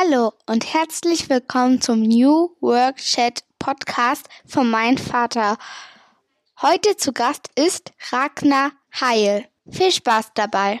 Hallo und herzlich willkommen zum New Work Chat Podcast von Mein Vater. Heute zu Gast ist Ragnar Heil. Viel Spaß dabei.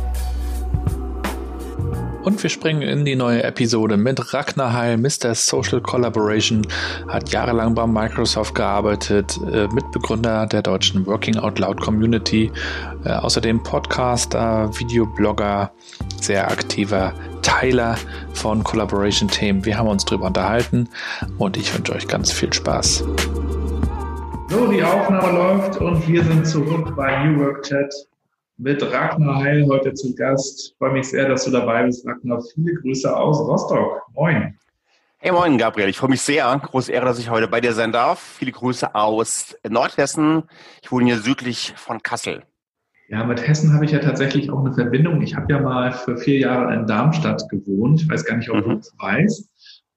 Und wir springen in die neue Episode mit Ragnar Heil, Mr. Social Collaboration, hat jahrelang bei Microsoft gearbeitet, äh, Mitbegründer der deutschen Working Out Loud Community, äh, außerdem Podcaster, Videoblogger, sehr aktiver Teiler von Collaboration-Themen. Wir haben uns darüber unterhalten und ich wünsche euch ganz viel Spaß. So, die Aufnahme läuft und wir sind zurück bei New Work Chat mit Ragnar Heil heute zu Gast. Ich freue mich sehr, dass du dabei bist, Ragnar. Viele Grüße aus Rostock. Moin. Hey, moin, Gabriel. Ich freue mich sehr. Große Ehre, dass ich heute bei dir sein darf. Viele Grüße aus Nordhessen. Ich wohne hier südlich von Kassel. Ja, mit Hessen habe ich ja tatsächlich auch eine Verbindung. Ich habe ja mal für vier Jahre in Darmstadt gewohnt. Ich weiß gar nicht, ob mhm. du es weißt.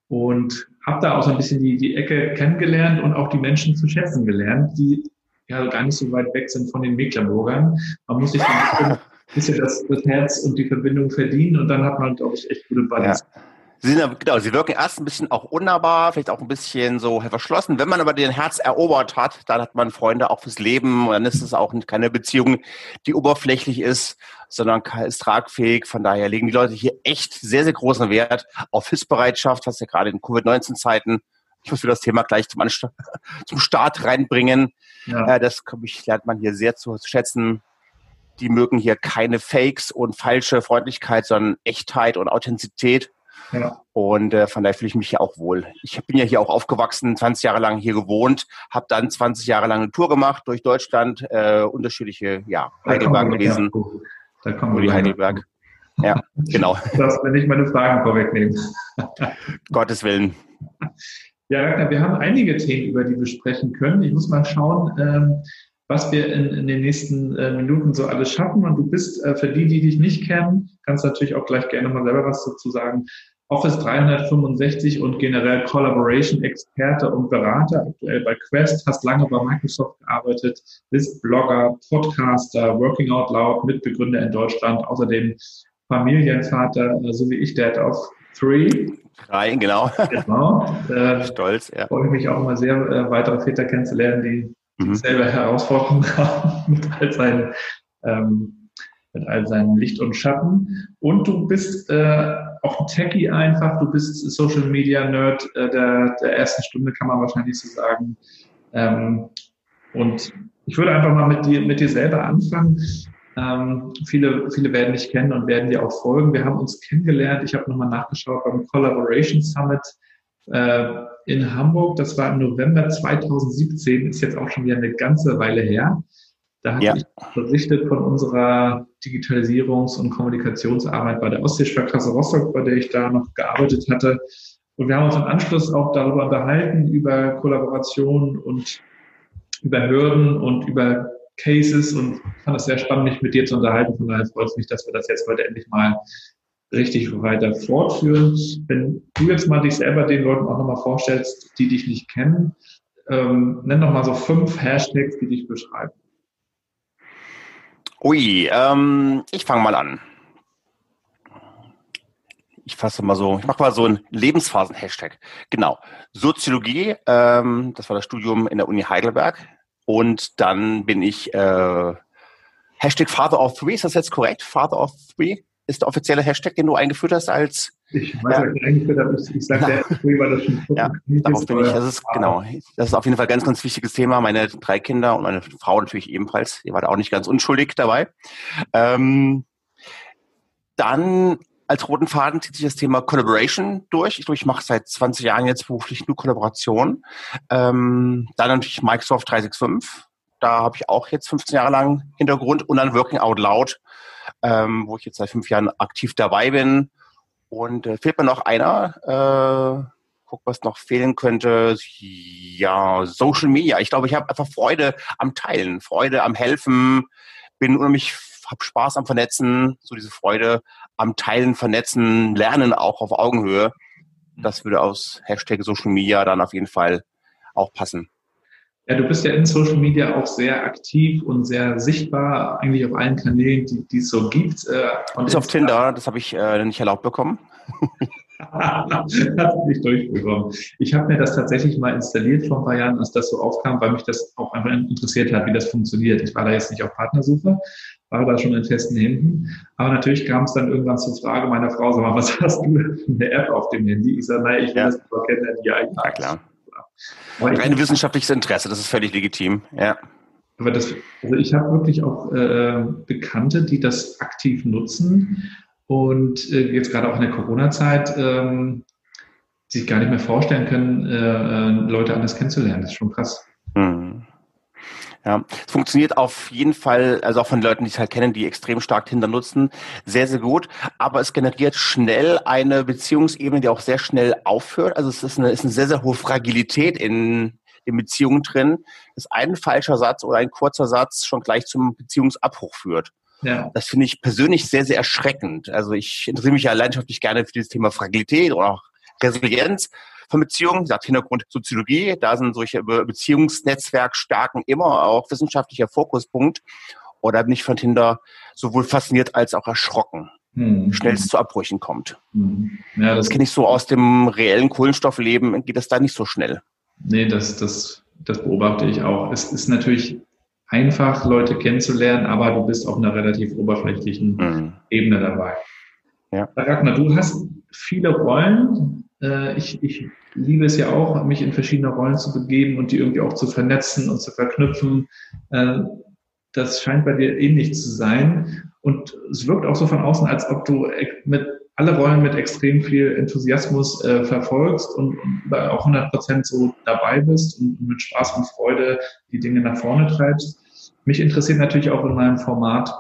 Und habe da auch so ein bisschen die, die Ecke kennengelernt und auch die Menschen zu schätzen gelernt, die ja gar nicht so weit weg sind von den Mecklenburgern. Man muss sich ein bisschen das, das Herz und die Verbindung verdienen und dann hat man, glaube ich, echt gute Balance. Ja. Sie sind, genau, sie wirken erst ein bisschen auch unnahbar, vielleicht auch ein bisschen so verschlossen. Wenn man aber den Herz erobert hat, dann hat man Freunde auch fürs Leben und dann ist es auch keine Beziehung, die oberflächlich ist, sondern ist tragfähig. Von daher legen die Leute hier echt sehr, sehr großen Wert auf Hilfsbereitschaft, was ja gerade in Covid-19-Zeiten ich muss mir das Thema gleich zum, Anst zum Start reinbringen. Ja. Äh, das ich, lernt man hier sehr zu schätzen. Die mögen hier keine Fakes und falsche Freundlichkeit, sondern Echtheit und Authentizität. Ja. Und äh, von daher fühle ich mich hier auch wohl. Ich bin ja hier auch aufgewachsen, 20 Jahre lang hier gewohnt, habe dann 20 Jahre lang eine Tour gemacht durch Deutschland, äh, unterschiedliche, ja, Heidelberg gewesen. Da kommen wir die Heidelberg. Ja, genau. Das will ich meine Fragen vorwegnehmen. Gottes Willen. Ja, Ragnar, wir haben einige Themen, über die wir sprechen können. Ich muss mal schauen, ähm, was wir in, in den nächsten äh, Minuten so alles schaffen. Und du bist, äh, für die, die dich nicht kennen, kannst natürlich auch gleich gerne mal selber was dazu sagen. Office 365 und generell Collaboration Experte und Berater, aktuell bei Quest, hast lange bei Microsoft gearbeitet, bist Blogger, Podcaster, Working Out Loud, Mitbegründer in Deutschland, außerdem Familienvater, äh, so wie ich, Dad of Three. Drei, genau. Genau. Äh, Stolz, ja. Freue mich auch immer sehr, äh, weitere Väter kennenzulernen, die, die mhm. selber Herausforderungen haben mit all seinen, ähm, mit all seinen Licht und Schatten. Und du bist äh, auch ein Techie einfach, du bist Social Media Nerd äh, der, der ersten Stunde, kann man wahrscheinlich so sagen. Ähm, und ich würde einfach mal mit dir, mit dir selber anfangen. Ähm, viele, viele werden dich kennen und werden dir auch folgen. Wir haben uns kennengelernt. Ich habe nochmal nachgeschaut beim Collaboration Summit äh, in Hamburg. Das war im November 2017, ist jetzt auch schon wieder eine ganze Weile her. Da hatte ja. ich berichtet von unserer Digitalisierungs- und Kommunikationsarbeit bei der Ostseesparkasse Rostock, bei der ich da noch gearbeitet hatte. Und wir haben uns im Anschluss auch darüber unterhalten, über Kollaboration und über Hürden und über Cases und fand es sehr spannend, mich mit dir zu unterhalten. Von daher freut es mich, dass wir das jetzt heute endlich mal richtig weiter fortführen. Wenn du jetzt mal dich selber den Leuten auch nochmal vorstellst, die dich nicht kennen, ähm, nenn doch mal so fünf Hashtags, die dich beschreiben. Ui, ähm, ich fange mal an. Ich fasse mal so, ich mache mal so einen Lebensphasen-Hashtag. Genau. Soziologie, ähm, das war das Studium in der Uni Heidelberg. Und dann bin ich äh, Hashtag Father of Three, ist das jetzt korrekt? Father of Three ist der offizielle Hashtag, den du eingeführt hast als ich weiß ja. nicht, eingeführt habe, ich, sage der Free, weil das schon Ja, darauf bin ich, das ist genau, das ist auf jeden Fall ein ganz, ganz wichtiges Thema. Meine drei Kinder und meine Frau natürlich ebenfalls, die war da auch nicht ganz unschuldig dabei. Ähm, dann als roten Faden zieht sich das Thema Collaboration durch. Ich, ich mache seit 20 Jahren jetzt beruflich nur Kollaboration. Ähm, dann natürlich Microsoft 365 da habe ich auch jetzt 15 Jahre lang Hintergrund und dann Working Out Loud, ähm, wo ich jetzt seit fünf Jahren aktiv dabei bin. Und äh, fehlt mir noch einer. Äh, guck, was noch fehlen könnte. Ja, Social Media. Ich glaube, ich habe einfach Freude am Teilen, Freude am Helfen, bin unheimlich, habe Spaß am Vernetzen, so diese Freude am Teilen, Vernetzen, Lernen auch auf Augenhöhe. Das würde aus Hashtag Social Media dann auf jeden Fall auch passen. Ja, du bist ja in Social Media auch sehr aktiv und sehr sichtbar, eigentlich auf allen Kanälen, die, die es so gibt. Äh, Bis auf Tinder, das habe ich äh, nicht erlaubt bekommen. Hast nicht durchbekommen. Ich habe mir das tatsächlich mal installiert vor ein paar Jahren, als das so aufkam, weil mich das auch einfach interessiert hat, wie das funktioniert. Ich war da jetzt nicht auf Partnersuche, war da schon in festen Händen. Aber natürlich kam es dann irgendwann zur Frage meiner Frau, sag mal, was hast du für eine App auf dem Handy? Ich sage, naja, ich will ja. das aber kennen. Ja, ja, klar. Ein wissenschaftliches Interesse, das ist völlig legitim, ja. Aber das, also ich habe wirklich auch äh, Bekannte, die das aktiv nutzen und äh, jetzt gerade auch in der Corona-Zeit ähm, sich gar nicht mehr vorstellen können, äh, äh Leute anders kennenzulernen. Das ist schon krass. Mhm. Ja, es funktioniert auf jeden Fall, also auch von Leuten, die es halt kennen, die extrem stark Tinder nutzen, sehr, sehr gut. Aber es generiert schnell eine Beziehungsebene, die auch sehr schnell aufhört. Also es ist eine, ist eine sehr, sehr hohe Fragilität in, in Beziehungen drin, dass ein falscher Satz oder ein kurzer Satz schon gleich zum Beziehungsabbruch führt. Ja. Das finde ich persönlich sehr, sehr erschreckend. Also ich interessiere mich ja leidenschaftlich gerne für dieses Thema Fragilität oder auch Resilienz von Beziehungen, sagt Hintergrund Soziologie, da sind solche Beziehungsnetzwerkstärken immer auch wissenschaftlicher Fokuspunkt. Oder bin ich von Tinder sowohl fasziniert als auch erschrocken, hm. schnell es zu Abbrüchen kommt. Hm. Ja, das, das kenne ich so aus dem reellen Kohlenstoffleben, geht das da nicht so schnell. Nee, das, das, das beobachte ich auch. Es ist natürlich einfach, Leute kennenzulernen, aber du bist auf einer relativ oberflächlichen hm. Ebene dabei. Ja. Ragnar, du hast viele Rollen, äh, ich, ich liebe es ja auch, mich in verschiedene Rollen zu begeben und die irgendwie auch zu vernetzen und zu verknüpfen. Äh, das scheint bei dir ähnlich zu sein. Und es wirkt auch so von außen, als ob du mit alle Rollen mit extrem viel Enthusiasmus äh, verfolgst und, und auch 100 Prozent so dabei bist und mit Spaß und Freude die Dinge nach vorne treibst. Mich interessiert natürlich auch in meinem Format,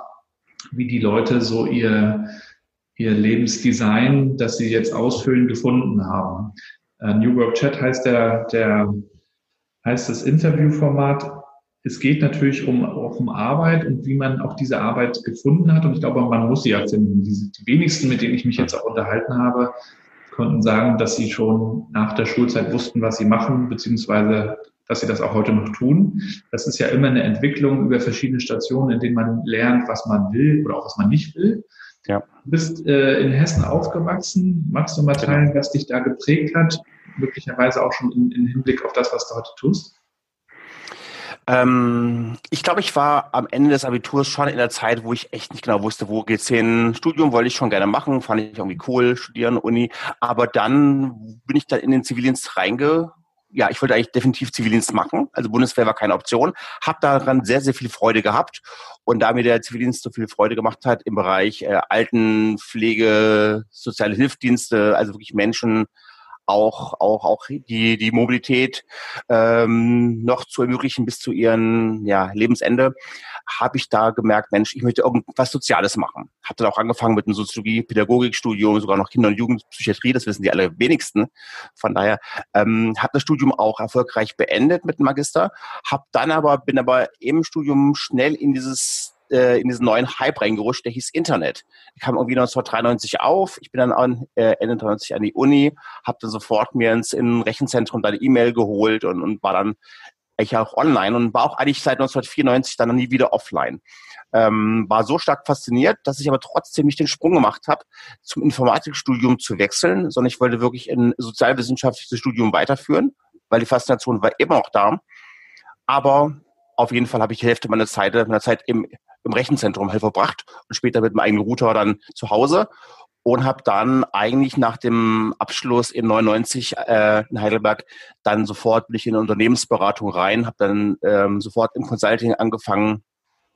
wie die Leute so ihr, ihr Lebensdesign, das sie jetzt ausfüllen, gefunden haben. Äh, New Work Chat heißt der, der heißt das Interviewformat. Es geht natürlich um, um Arbeit und wie man auch diese Arbeit gefunden hat. Und ich glaube, man muss sie ja finden. Die, die wenigsten, mit denen ich mich jetzt auch unterhalten habe, konnten sagen, dass sie schon nach der Schulzeit wussten, was sie machen, beziehungsweise dass sie das auch heute noch tun. Das ist ja immer eine Entwicklung über verschiedene Stationen, in denen man lernt, was man will oder auch was man nicht will. Ja. Du bist äh, in Hessen aufgewachsen. Magst du mal genau. teilen, was dich da geprägt hat? Möglicherweise auch schon im, im Hinblick auf das, was du heute tust? Ähm, ich glaube, ich war am Ende des Abiturs schon in der Zeit, wo ich echt nicht genau wusste, wo geht's hin. Studium wollte ich schon gerne machen, fand ich irgendwie cool, studieren, Uni. Aber dann bin ich dann in den Zivildienst reinge ja, ich wollte eigentlich definitiv Zivildienst machen. Also Bundeswehr war keine Option. Habe daran sehr, sehr viel Freude gehabt. Und da mir der Zivildienst so viel Freude gemacht hat im Bereich äh, Altenpflege, soziale Hilfsdienste, also wirklich Menschen auch, auch, auch die, die Mobilität ähm, noch zu ermöglichen bis zu ihrem ja, Lebensende, habe ich da gemerkt, Mensch, ich möchte irgendwas Soziales machen. Habe dann auch angefangen mit einem Soziologie, Pädagogikstudium, sogar noch Kinder- und Jugendpsychiatrie, das wissen die alle wenigsten. Von daher ähm, habe das Studium auch erfolgreich beendet mit dem Magister, habe dann aber, bin aber im Studium schnell in dieses äh, in diesen neuen Hype reingerutscht, der hieß Internet. Der kam irgendwie 1993 auf. Ich bin dann an, äh, Ende 93 an die Uni, habe dann sofort mir ins in Rechenzentrum deine E-Mail geholt und, und war dann ich auch online und war auch eigentlich seit 1994 dann nie wieder offline. Ähm, war so stark fasziniert, dass ich aber trotzdem nicht den Sprung gemacht habe, zum Informatikstudium zu wechseln, sondern ich wollte wirklich ein sozialwissenschaftliches Studium weiterführen, weil die Faszination war immer noch da. Aber auf jeden Fall habe ich die Hälfte meiner Zeit, meiner Zeit im, im Rechenzentrum halt verbracht und später mit meinem eigenen Router dann zu Hause und habe dann eigentlich nach dem Abschluss in 99 äh, in Heidelberg dann sofort bin ich in eine Unternehmensberatung rein, habe dann ähm, sofort im Consulting angefangen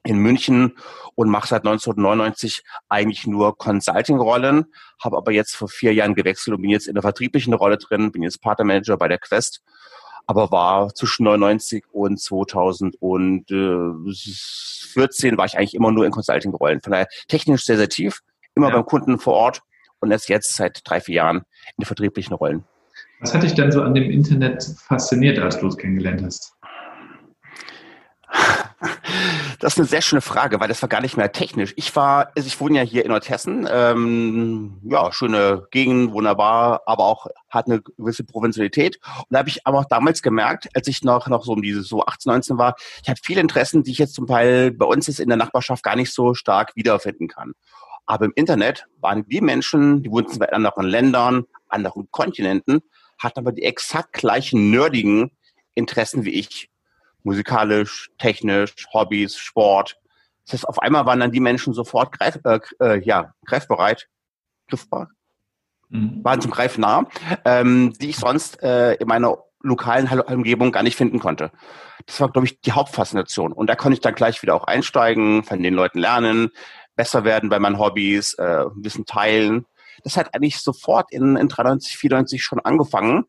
in München und mache seit 1999 eigentlich nur Consulting-Rollen, habe aber jetzt vor vier Jahren gewechselt und bin jetzt in der vertrieblichen Rolle drin, bin jetzt Partnermanager bei der Quest, aber war zwischen 99 und 2014 war ich eigentlich immer nur in Consulting-Rollen. Von daher technisch sehr, sehr tief, immer ja. beim Kunden vor Ort und erst jetzt seit drei, vier Jahren in den vertrieblichen Rollen. Was hat dich denn so an dem Internet fasziniert, als du es kennengelernt hast? Das ist eine sehr schöne Frage, weil das war gar nicht mehr technisch. Ich war, also ich wohne ja hier in Nordhessen, ähm, ja, schöne Gegend, wunderbar, aber auch hat eine gewisse Provinzialität. Und da habe ich aber auch damals gemerkt, als ich noch, noch so um diese so 18, 19 war, ich habe viele Interessen, die ich jetzt zum Teil bei uns jetzt in der Nachbarschaft gar nicht so stark wiederfinden kann. Aber im Internet waren die Menschen, die wohnten in anderen Ländern, anderen Kontinenten, hatten aber die exakt gleichen nerdigen Interessen wie ich. Musikalisch, technisch, Hobbys, Sport. Das heißt, auf einmal waren dann die Menschen sofort greif, äh, äh, ja, greifbereit, griffbar, mhm. waren zum Greifen nah, ähm, die ich sonst äh, in meiner lokalen Umgebung gar nicht finden konnte. Das war, glaube ich, die Hauptfaszination. Und da konnte ich dann gleich wieder auch einsteigen, von den Leuten lernen, besser werden bei meinen Hobbys, äh, Wissen teilen. Das hat eigentlich sofort in, in 93, 94 schon angefangen.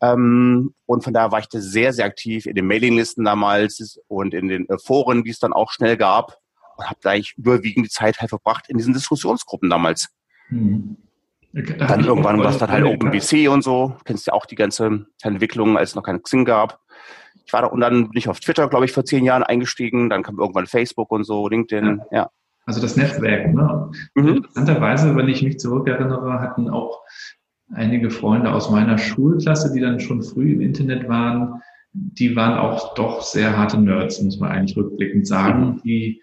Ähm, und von daher war ich da sehr, sehr aktiv in den Mailinglisten damals und in den äh, Foren, die es dann auch schnell gab. Und habe da eigentlich überwiegend die Zeit halt verbracht in diesen Diskussionsgruppen damals. Hm. dann irgendwann war es dann halt OpenBC und so. Du kennst ja auch die ganze Entwicklung, als es noch kein Xing gab. Ich war da und dann bin ich auf Twitter, glaube ich, vor zehn Jahren eingestiegen. Dann kam irgendwann Facebook und so, LinkedIn, ja. ja. Also das Netzwerk. Ne? Mhm. Interessanterweise, wenn ich mich zurückerinnere, hatten auch einige Freunde aus meiner Schulklasse, die dann schon früh im Internet waren, die waren auch doch sehr harte Nerds, muss man eigentlich rückblickend sagen. Mhm. Die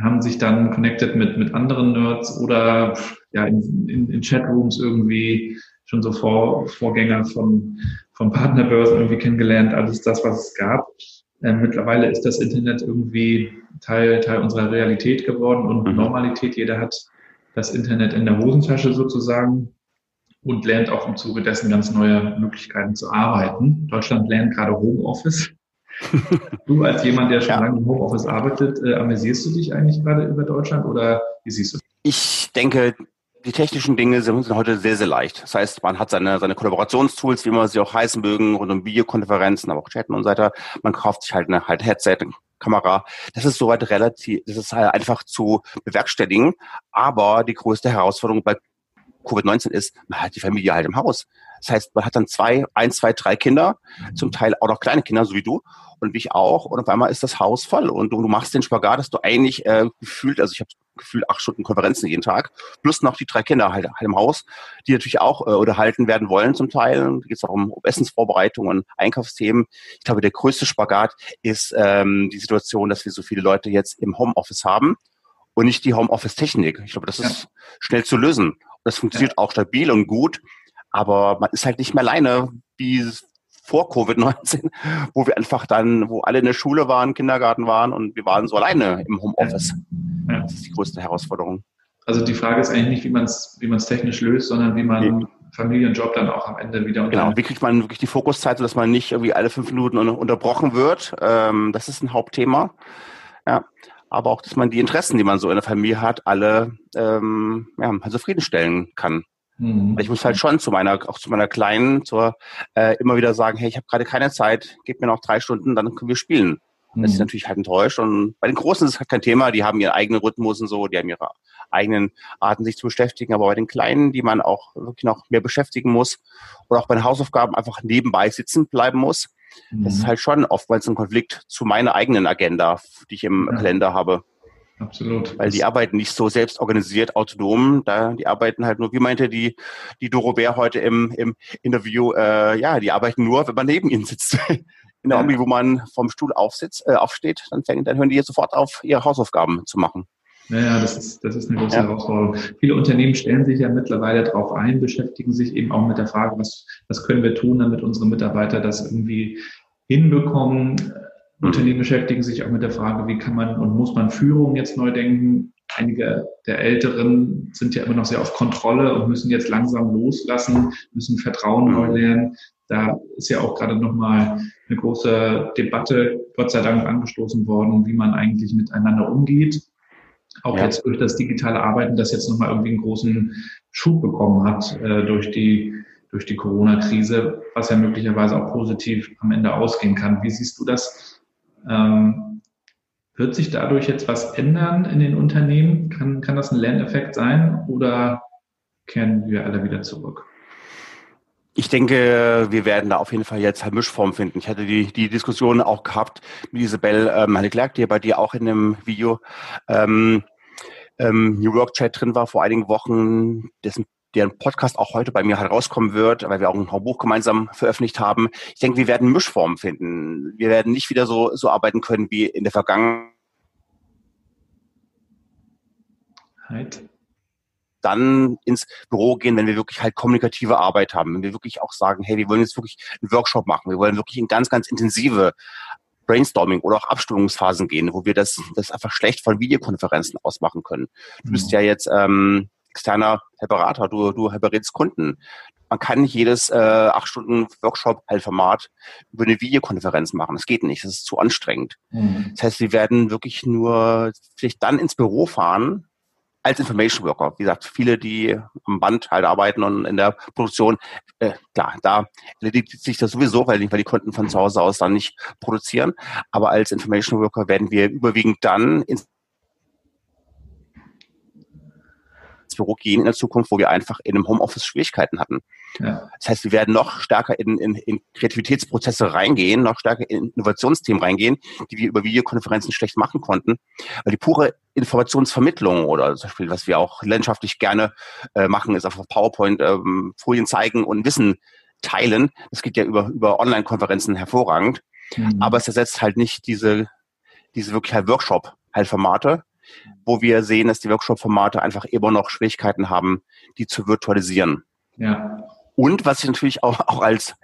haben sich dann connected mit, mit anderen Nerds oder ja, in, in, in Chatrooms irgendwie schon so Vor, Vorgänger von, von Partnerbörsen irgendwie kennengelernt, alles das, was es gab. Äh, mittlerweile ist das Internet irgendwie Teil, Teil unserer Realität geworden und mhm. Normalität. Jeder hat das Internet in der Hosentasche sozusagen und lernt auch im Zuge dessen ganz neue Möglichkeiten zu arbeiten. Deutschland lernt gerade Homeoffice. du als jemand, der schon ja. lange im Homeoffice arbeitet, äh, amüsierst du dich eigentlich gerade über Deutschland oder wie siehst du das? Ich denke, die technischen Dinge sind heute sehr, sehr leicht. Das heißt, man hat seine, seine Kollaborationstools, wie man sie auch heißen mögen, rund um Videokonferenzen, aber auch Chatten und so weiter. Man kauft sich halt eine halt Headset, eine Kamera. Das ist soweit relativ, das ist halt einfach zu bewerkstelligen. Aber die größte Herausforderung bei Covid-19 ist, man hat die Familie halt im Haus. Das heißt, man hat dann zwei, eins, zwei, drei Kinder, zum Teil auch noch kleine Kinder, so wie du und wie ich auch. Und auf einmal ist das Haus voll und du, du machst den Spagat, dass du eigentlich äh, gefühlt, also ich habe gefühlt acht Stunden Konferenzen jeden Tag, plus noch die drei Kinder halt, halt im Haus, die natürlich auch äh, unterhalten werden wollen zum Teil. Da geht es auch um, um Essensvorbereitungen, Einkaufsthemen. Ich glaube, der größte Spagat ist ähm, die Situation, dass wir so viele Leute jetzt im Homeoffice haben und nicht die Homeoffice-Technik. Ich glaube, das ist ja. schnell zu lösen. Das funktioniert ja. auch stabil und gut, aber man ist halt nicht mehr alleine, wie vor Covid-19, wo wir einfach dann, wo alle in der Schule waren, Kindergarten waren und wir waren so alleine im Homeoffice. Ja. Das ist die größte Herausforderung. Also die Frage ist eigentlich nicht, wie man es wie man's technisch löst, sondern wie man ja. Familienjob dann auch am Ende wieder Genau, wie kriegt man wirklich die Fokuszeit, sodass man nicht irgendwie alle fünf Minuten unterbrochen wird. Ähm, das ist ein Hauptthema. Ja aber auch, dass man die Interessen, die man so in der Familie hat, alle ähm, ja, zufriedenstellen kann. Mhm. Ich muss halt schon zu meiner, auch zu meiner Kleinen, zur, äh, immer wieder sagen, hey, ich habe gerade keine Zeit, gib mir noch drei Stunden, dann können wir spielen. Mhm. Das ist natürlich halt enttäuscht. Und bei den Großen ist es halt kein Thema, die haben ihren eigenen Rhythmus und so, die haben ihre eigenen Arten, sich zu beschäftigen. Aber bei den Kleinen, die man auch wirklich noch mehr beschäftigen muss oder auch bei den Hausaufgaben einfach nebenbei sitzen bleiben muss, Mhm. Das ist mhm. halt schon oftmals ein Konflikt zu meiner eigenen Agenda, die ich im ja. Kalender habe. Absolut. Weil die arbeiten nicht so selbst organisiert, autonom. Da, die arbeiten halt nur, wie meinte die, die Doro Bär heute im, im Interview, äh, ja, die arbeiten nur, wenn man neben ihnen sitzt. In der ja. Omni, wo man vom Stuhl aufsitzt, äh, aufsteht, dann, fängt, dann hören die jetzt sofort auf, ihre Hausaufgaben zu machen. Naja, das ist, das ist eine große ja. Herausforderung. Viele Unternehmen stellen sich ja mittlerweile darauf ein, beschäftigen sich eben auch mit der Frage, was, was können wir tun, damit unsere Mitarbeiter das irgendwie hinbekommen. Mhm. Unternehmen beschäftigen sich auch mit der Frage, wie kann man und muss man Führung jetzt neu denken. Einige der Älteren sind ja immer noch sehr auf Kontrolle und müssen jetzt langsam loslassen, müssen Vertrauen neu mhm. lernen. Da ist ja auch gerade nochmal eine große Debatte, Gott sei Dank, angestoßen worden, wie man eigentlich miteinander umgeht auch ja. jetzt durch das digitale Arbeiten, das jetzt nochmal irgendwie einen großen Schub bekommen hat äh, durch die durch die Corona-Krise, was ja möglicherweise auch positiv am Ende ausgehen kann. Wie siehst du das? Ähm, wird sich dadurch jetzt was ändern in den Unternehmen? Kann, kann das ein Lerneffekt sein oder kehren wir alle wieder zurück? Ich denke, wir werden da auf jeden Fall jetzt halt Mischform finden. Ich hatte die, die Diskussion auch gehabt mit Isabel ähm, Leclerc, die bei dir auch in dem Video ähm, ähm, New Work Chat drin war vor einigen Wochen, dessen deren Podcast auch heute bei mir halt rauskommen wird, weil wir auch ein Buch gemeinsam veröffentlicht haben. Ich denke, wir werden Mischformen finden. Wir werden nicht wieder so, so arbeiten können wie in der Vergangenheit. Dann ins Büro gehen, wenn wir wirklich halt kommunikative Arbeit haben, wenn wir wirklich auch sagen, hey, wir wollen jetzt wirklich einen Workshop machen, wir wollen wirklich in ganz, ganz intensive Brainstorming oder auch Abstimmungsphasen gehen, wo wir das, das einfach schlecht von Videokonferenzen ausmachen können. Du bist mhm. ja jetzt ähm, externer Berater, du, du berätst Kunden. Man kann nicht jedes äh, acht Stunden Workshop-Format über eine Videokonferenz machen. Das geht nicht, das ist zu anstrengend. Mhm. Das heißt, wir werden wirklich nur vielleicht dann ins Büro fahren, als Information Worker. Wie gesagt, viele, die am Band halt arbeiten und in der Produktion, äh, klar, da erledigt sich das sowieso, weil, weil die Kunden von zu Hause aus dann nicht produzieren. Aber als Information Worker werden wir überwiegend dann ins Büro gehen in der Zukunft, wo wir einfach in einem Homeoffice Schwierigkeiten hatten. Ja. Das heißt, wir werden noch stärker in, in, in Kreativitätsprozesse reingehen, noch stärker in Innovationsthemen reingehen, die wir über Videokonferenzen schlecht machen konnten. Weil die pure Informationsvermittlung oder zum Beispiel, was wir auch landschaftlich gerne äh, machen, ist auf PowerPoint ähm, Folien zeigen und Wissen teilen. Das geht ja über, über Online-Konferenzen hervorragend. Mhm. Aber es ersetzt halt nicht diese, diese wirklich halt Workshop halt wo wir sehen, dass die Workshop-Formate einfach immer noch Schwierigkeiten haben, die zu virtualisieren. Ja. Und was ich natürlich auch, auch als,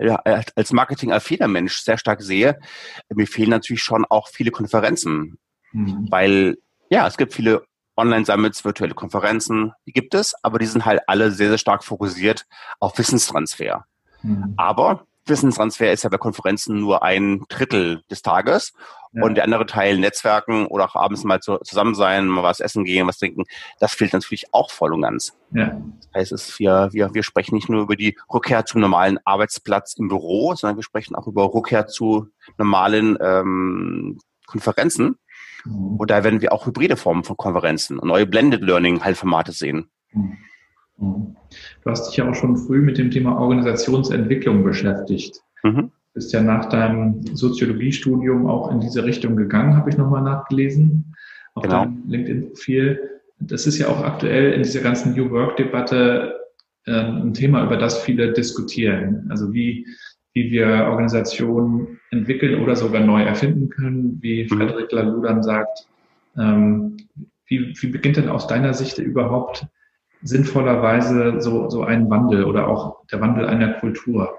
als Marketing-affiner Mensch sehr stark sehe, mir fehlen natürlich schon auch viele Konferenzen. Mhm. Weil, ja, es gibt viele Online-Summits, virtuelle Konferenzen, die gibt es, aber die sind halt alle sehr, sehr stark fokussiert auf Wissenstransfer. Mhm. Aber Wissenstransfer ist ja bei Konferenzen nur ein Drittel des Tages. Ja. Und der andere Teil Netzwerken oder auch abends mal zu, zusammen sein, mal was essen gehen, was trinken, das fehlt natürlich auch voll und ganz. Ja. Das heißt, es, wir, wir, wir sprechen nicht nur über die Rückkehr zum normalen Arbeitsplatz im Büro, sondern wir sprechen auch über Rückkehr zu normalen ähm, Konferenzen. Mhm. Und da werden wir auch hybride Formen von Konferenzen und neue Blended Learning halt Formate sehen. Mhm. Mhm. Du hast dich ja auch schon früh mit dem Thema Organisationsentwicklung beschäftigt. Mhm bist ja nach deinem Soziologiestudium auch in diese Richtung gegangen, habe ich nochmal nachgelesen, auf genau. deinem LinkedIn-Profil. Das ist ja auch aktuell in dieser ganzen New Work-Debatte äh, ein Thema, über das viele diskutieren. Also wie, wie wir Organisationen entwickeln oder sogar neu erfinden können, wie mhm. Frederik Laloux dann sagt. Ähm, wie, wie beginnt denn aus deiner Sicht überhaupt sinnvollerweise so, so ein Wandel oder auch der Wandel einer Kultur?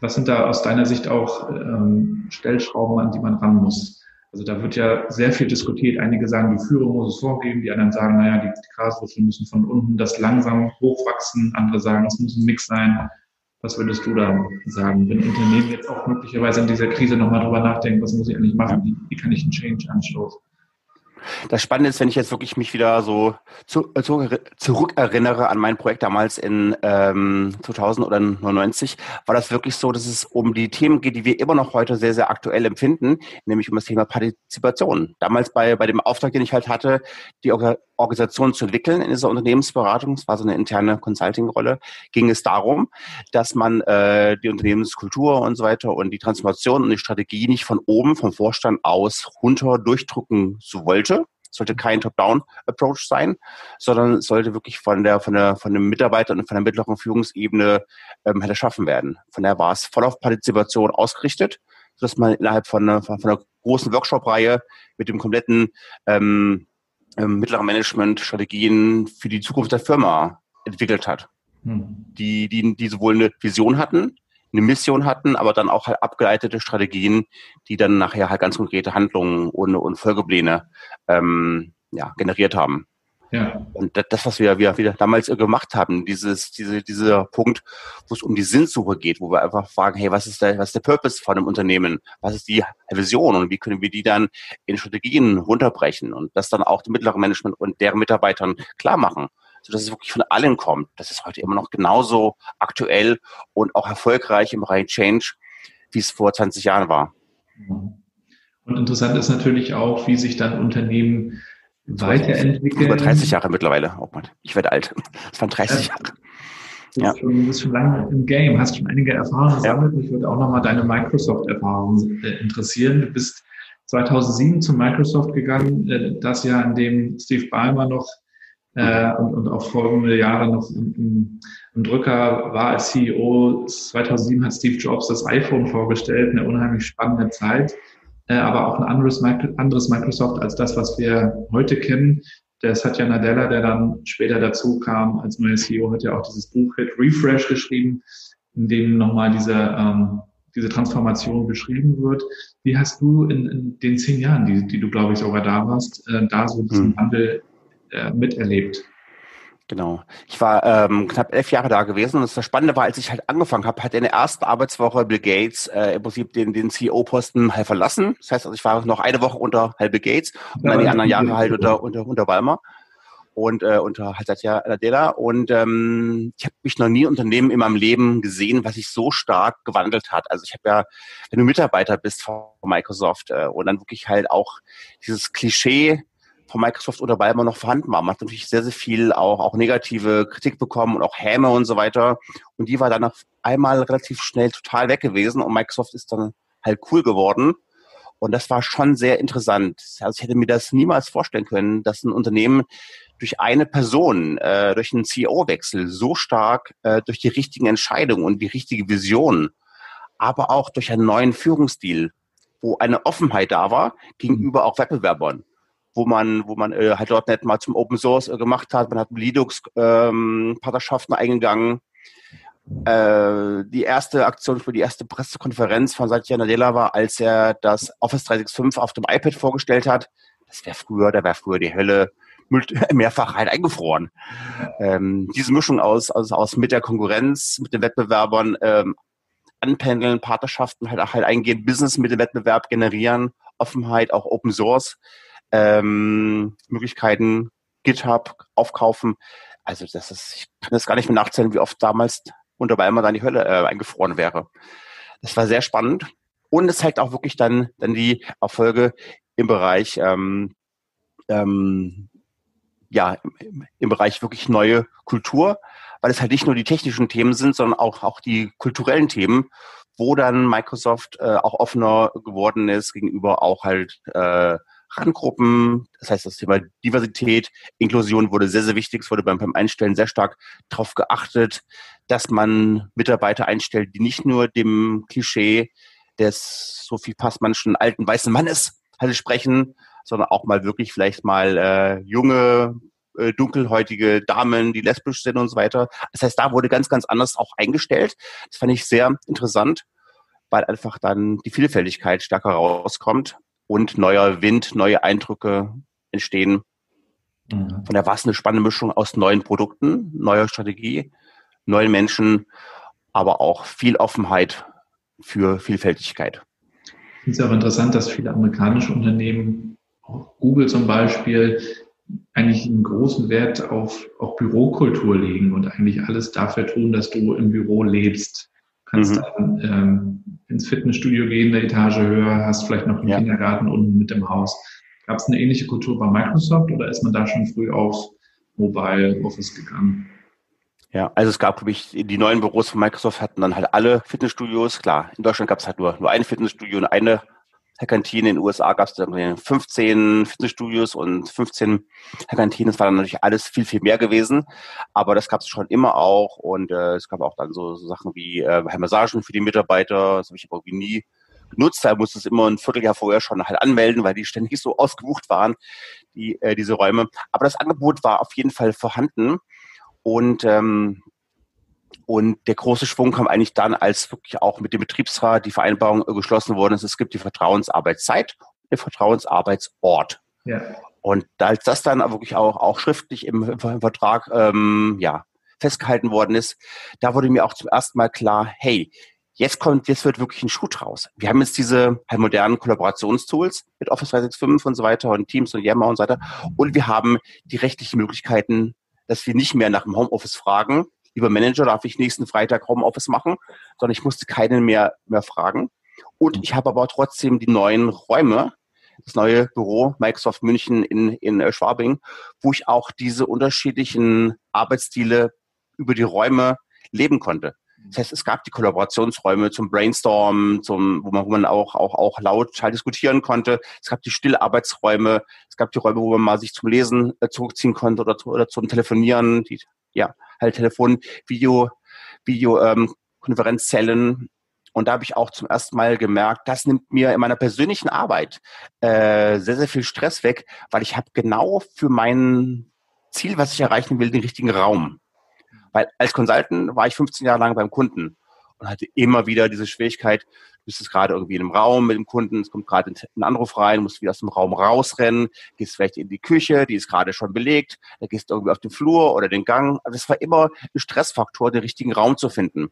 Was sind da aus deiner Sicht auch ähm, Stellschrauben, an die man ran muss? Also da wird ja sehr viel diskutiert. Einige sagen, die Führung muss es vorgeben, die anderen sagen, naja, die, die Graswurzeln müssen von unten das langsam hochwachsen. Andere sagen, es muss ein Mix sein. Was würdest du da sagen, wenn Unternehmen jetzt auch möglicherweise in dieser Krise nochmal drüber nachdenken, was muss ich eigentlich machen? Wie, wie kann ich einen Change anstoßen? Das Spannende ist, wenn ich jetzt wirklich mich wieder so zu, äh, zu, zurückerinnere an mein Projekt damals in ähm, 2000 oder 99, war das wirklich so, dass es um die Themen geht, die wir immer noch heute sehr, sehr aktuell empfinden, nämlich um das Thema Partizipation. Damals bei, bei dem Auftrag, den ich halt hatte, die Organisation zu entwickeln in dieser Unternehmensberatung, das war so eine interne Consulting-Rolle, ging es darum, dass man äh, die Unternehmenskultur und so weiter und die Transformation und die Strategie nicht von oben, vom Vorstand aus runter durchdrücken so wollte, sollte kein Top-Down-Approach sein, sondern sollte wirklich von der, von der, von den Mitarbeitern und von der mittleren Führungsebene ähm, hätte schaffen werden. Von daher war es voll auf Partizipation ausgerichtet, dass man innerhalb von einer, von einer großen Workshop-Reihe mit dem kompletten ähm, ähm, mittleren Management Strategien für die Zukunft der Firma entwickelt hat. Hm. Die, die, die sowohl eine Vision hatten, eine Mission hatten, aber dann auch halt abgeleitete Strategien, die dann nachher halt ganz konkrete Handlungen und, und Folgepläne ähm, ja, generiert haben. Ja. Und das, was wir, wir wieder damals gemacht haben, dieses, diese, dieser Punkt, wo es um die Sinnsuche geht, wo wir einfach fragen, hey, was ist der, was ist der Purpose von einem Unternehmen? Was ist die Vision und wie können wir die dann in Strategien runterbrechen und das dann auch dem mittleren Management und deren Mitarbeitern klar machen? sodass es wirklich von allen kommt. Das ist heute immer noch genauso aktuell und auch erfolgreich im Bereich Change, wie es vor 20 Jahren war. Und interessant ist natürlich auch, wie sich dann Unternehmen weiterentwickeln. Über 30 Jahre mittlerweile. Oh Mann, ich werde alt. Das waren 30 ja. Jahre. Du bist, ja. schon, du bist schon lange im Game, hast schon einige Erfahrungen gesammelt. Ja. Mich würde auch nochmal deine Microsoft-Erfahrung äh, interessieren. Du bist 2007 zu Microsoft gegangen, äh, das Jahr, in dem Steve Ballmer noch äh, und, und auch folgende Jahre noch im, im, im Drücker war als CEO. 2007 hat Steve Jobs das iPhone vorgestellt, eine unheimlich spannende Zeit, äh, aber auch ein anderes, anderes Microsoft als das, was wir heute kennen. Der Satya Nadella, der dann später dazu kam als neuer CEO, hat ja auch dieses Buch Hit Refresh geschrieben, in dem nochmal diese, ähm, diese Transformation beschrieben wird. Wie hast du in, in den zehn Jahren, die, die du, glaube ich, sogar da warst, äh, da so diesen hm. Wandel äh, miterlebt. Genau. Ich war ähm, knapp elf Jahre da gewesen und das Spannende war, als ich halt angefangen habe, hat in der ersten Arbeitswoche Bill Gates äh, im Prinzip den, den CEO-Posten halt verlassen. Das heißt, also ich war noch eine Woche unter halt Bill Gates und dann die anderen Jahre halt unter, unter, unter Balmer und äh, unter halt Satya Nadella. Und ähm, ich habe mich noch nie Unternehmen in meinem Leben gesehen, was sich so stark gewandelt hat. Also ich habe ja, wenn du Mitarbeiter bist von Microsoft äh, und dann wirklich halt auch dieses Klischee von Microsoft oder Balmer noch vorhanden war. Man hat natürlich sehr, sehr viel auch, auch negative Kritik bekommen und auch Häme und so weiter. Und die war dann auf einmal relativ schnell total weg gewesen und Microsoft ist dann halt cool geworden. Und das war schon sehr interessant. Also ich hätte mir das niemals vorstellen können, dass ein Unternehmen durch eine Person, äh, durch einen CEO-Wechsel so stark äh, durch die richtigen Entscheidungen und die richtige Vision, aber auch durch einen neuen Führungsstil, wo eine Offenheit da war gegenüber auch Wettbewerbern wo man, wo man äh, halt dort nicht mal zum Open Source äh, gemacht hat. Man hat Linux-Partnerschaften ähm, eingegangen. Äh, die erste Aktion für die erste Pressekonferenz von Satya Nadella war, als er das Office 365 auf dem iPad vorgestellt hat. Das wäre früher, da wäre früher die Hölle mehrfach halt eingefroren. Ähm, diese Mischung aus, aus, aus mit der Konkurrenz, mit den Wettbewerbern ähm, anpendeln, Partnerschaften halt, halt eingehen, Business mit dem Wettbewerb generieren, Offenheit, auch Open Source ähm, Möglichkeiten, GitHub aufkaufen. Also das ist, ich kann das gar nicht mehr nachzählen, wie oft damals unter Weimar dann die Hölle äh, eingefroren wäre. Das war sehr spannend. Und es zeigt auch wirklich dann, dann die Erfolge im Bereich, ähm, ähm, ja, im, im Bereich wirklich neue Kultur, weil es halt nicht nur die technischen Themen sind, sondern auch, auch die kulturellen Themen, wo dann Microsoft äh, auch offener geworden ist gegenüber auch halt äh, Randgruppen. Das heißt, das Thema Diversität, Inklusion wurde sehr, sehr wichtig. Es wurde beim, beim Einstellen sehr stark darauf geachtet, dass man Mitarbeiter einstellt, die nicht nur dem Klischee des Sophie Passmannschen alten weißen Mannes halt sprechen, sondern auch mal wirklich vielleicht mal äh, junge, äh, dunkelhäutige Damen, die lesbisch sind und so weiter. Das heißt, da wurde ganz, ganz anders auch eingestellt. Das fand ich sehr interessant, weil einfach dann die Vielfältigkeit stärker rauskommt und neuer Wind, neue Eindrücke entstehen. Mhm. Von daher war es eine spannende Mischung aus neuen Produkten, neuer Strategie, neuen Menschen, aber auch viel Offenheit für Vielfältigkeit. Ich finde es auch interessant, dass viele amerikanische Unternehmen, auch Google zum Beispiel, eigentlich einen großen Wert auf auch Bürokultur legen und eigentlich alles dafür tun, dass du im Büro lebst kannst mhm. dann ähm, ins Fitnessstudio gehen, eine Etage höher, hast vielleicht noch einen ja. Kindergarten unten mit dem Haus. Gab es eine ähnliche Kultur bei Microsoft oder ist man da schon früh auf Mobile Office gegangen? Ja, also es gab, glaube ich, die neuen Büros von Microsoft hatten dann halt alle Fitnessstudios. Klar, in Deutschland gab es halt nur, nur ein Fitnessstudio und eine Kantinen. In den USA gab es 15 Fitnessstudios und 15 Kantinen. Das war dann natürlich alles viel, viel mehr gewesen. Aber das gab es schon immer auch. Und äh, es gab auch dann so, so Sachen wie äh, Massagen für die Mitarbeiter. Das habe ich aber irgendwie nie genutzt. Da musste es immer ein Vierteljahr vorher schon halt anmelden, weil die ständig so ausgebucht waren, die, äh, diese Räume. Aber das Angebot war auf jeden Fall vorhanden. Und ähm, und der große Schwung kam eigentlich dann, als wirklich auch mit dem Betriebsrat die Vereinbarung geschlossen worden ist. Es gibt die Vertrauensarbeitszeit und den Vertrauensarbeitsort. Ja. Und als das dann wirklich auch, auch schriftlich im, im Vertrag ähm, ja, festgehalten worden ist, da wurde mir auch zum ersten Mal klar, hey, jetzt kommt, jetzt wird wirklich ein Schuh draus. Wir haben jetzt diese halt modernen Kollaborationstools mit Office 365 und so weiter und Teams und Yammer und so weiter. Und wir haben die rechtlichen Möglichkeiten, dass wir nicht mehr nach dem Homeoffice fragen, lieber Manager, darf ich nächsten Freitag Homeoffice machen, sondern ich musste keinen mehr, mehr fragen. Und ich habe aber trotzdem die neuen Räume, das neue Büro Microsoft München in, in äh, Schwabing, wo ich auch diese unterschiedlichen Arbeitsstile über die Räume leben konnte. Das heißt, es gab die Kollaborationsräume zum Brainstorm, zum, wo man, wo man auch, auch, auch laut halt diskutieren konnte. Es gab die Stillarbeitsräume. Es gab die Räume, wo man mal sich zum Lesen äh, zurückziehen konnte oder, oder zum Telefonieren. Die, ja, halt Telefon, Video, Video, ähm, Konferenzzellen. Und da habe ich auch zum ersten Mal gemerkt, das nimmt mir in meiner persönlichen Arbeit äh, sehr, sehr viel Stress weg, weil ich habe genau für mein Ziel, was ich erreichen will, den richtigen Raum. Weil als Consultant war ich 15 Jahre lang beim Kunden und hatte immer wieder diese Schwierigkeit, bist jetzt gerade irgendwie in einem Raum mit dem Kunden, es kommt gerade ein Anruf rein, musst wieder aus dem Raum rausrennen, gehst vielleicht in die Küche, die ist gerade schon belegt, da gehst du irgendwie auf den Flur oder den Gang. Also es war immer ein Stressfaktor, den richtigen Raum zu finden.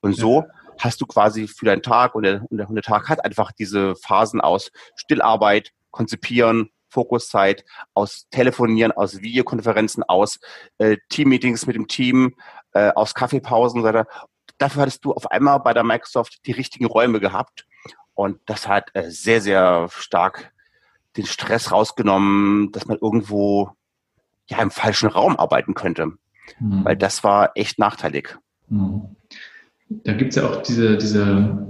Und so hast du quasi für deinen Tag und der, und der Tag hat einfach diese Phasen aus Stillarbeit, Konzipieren, Fokuszeit, aus Telefonieren, aus Videokonferenzen, aus äh, Teammeetings mit dem Team, äh, aus Kaffeepausen. Dafür hattest du auf einmal bei der Microsoft die richtigen Räume gehabt. Und das hat äh, sehr, sehr stark den Stress rausgenommen, dass man irgendwo ja im falschen Raum arbeiten könnte. Mhm. Weil das war echt nachteilig. Mhm. Da gibt es ja auch diese, diese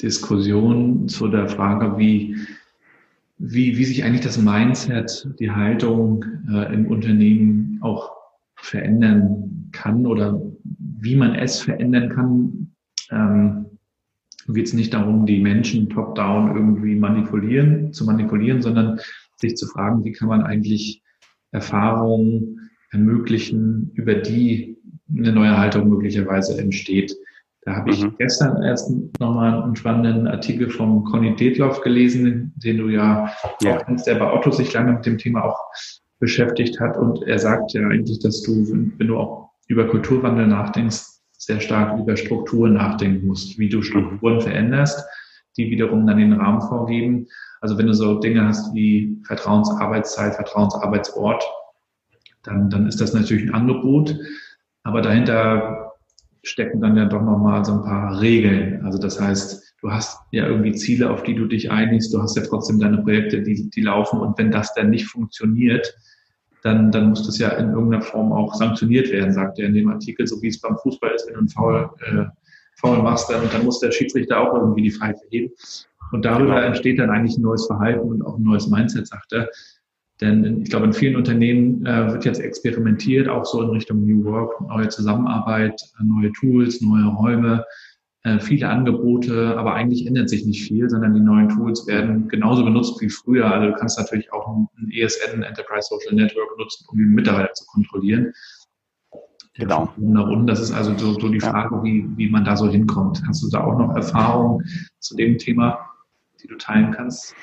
Diskussion zu der Frage, wie, wie, wie sich eigentlich das Mindset, die Haltung äh, im Unternehmen auch verändern kann oder wie man es verändern kann, ähm, geht es nicht darum, die Menschen top-down irgendwie manipulieren, zu manipulieren, sondern sich zu fragen, wie kann man eigentlich Erfahrungen ermöglichen, über die eine neue Haltung möglicherweise entsteht. Da habe ich mhm. gestern erst nochmal einen spannenden Artikel von Conny Detloff gelesen, den du ja, ja. auch kennst, der bei Otto sich lange mit dem Thema auch beschäftigt hat. Und er sagt ja eigentlich, dass du, wenn du auch über Kulturwandel nachdenkst, sehr stark über Strukturen nachdenken musst, wie du Strukturen veränderst, die wiederum dann den Rahmen vorgeben. Also wenn du so Dinge hast wie Vertrauensarbeitszeit, Vertrauensarbeitsort, dann, dann ist das natürlich ein Angebot. Aber dahinter stecken dann ja doch nochmal so ein paar Regeln. Also das heißt, du hast ja irgendwie Ziele, auf die du dich einigst, du hast ja trotzdem deine Projekte, die, die laufen. Und wenn das dann nicht funktioniert, dann, dann muss das ja in irgendeiner Form auch sanktioniert werden, sagt er in dem Artikel, so wie es beim Fußball ist, wenn du einen Foul, äh, Foul machst, dann, dann muss der Schiedsrichter auch irgendwie die Pfeife heben. Und darüber genau. entsteht dann eigentlich ein neues Verhalten und auch ein neues Mindset, sagt er. Denn ich glaube, in vielen Unternehmen äh, wird jetzt experimentiert, auch so in Richtung New Work, neue Zusammenarbeit, neue Tools, neue Räume, äh, viele Angebote, aber eigentlich ändert sich nicht viel, sondern die neuen Tools werden genauso benutzt wie früher. Also du kannst natürlich auch ein ESN, ein Enterprise Social Network nutzen, um die Mitarbeiter zu kontrollieren. Genau. Das ist also so, so die Frage, ja. wie, wie man da so hinkommt. Hast du da auch noch Erfahrungen zu dem Thema, die du teilen kannst?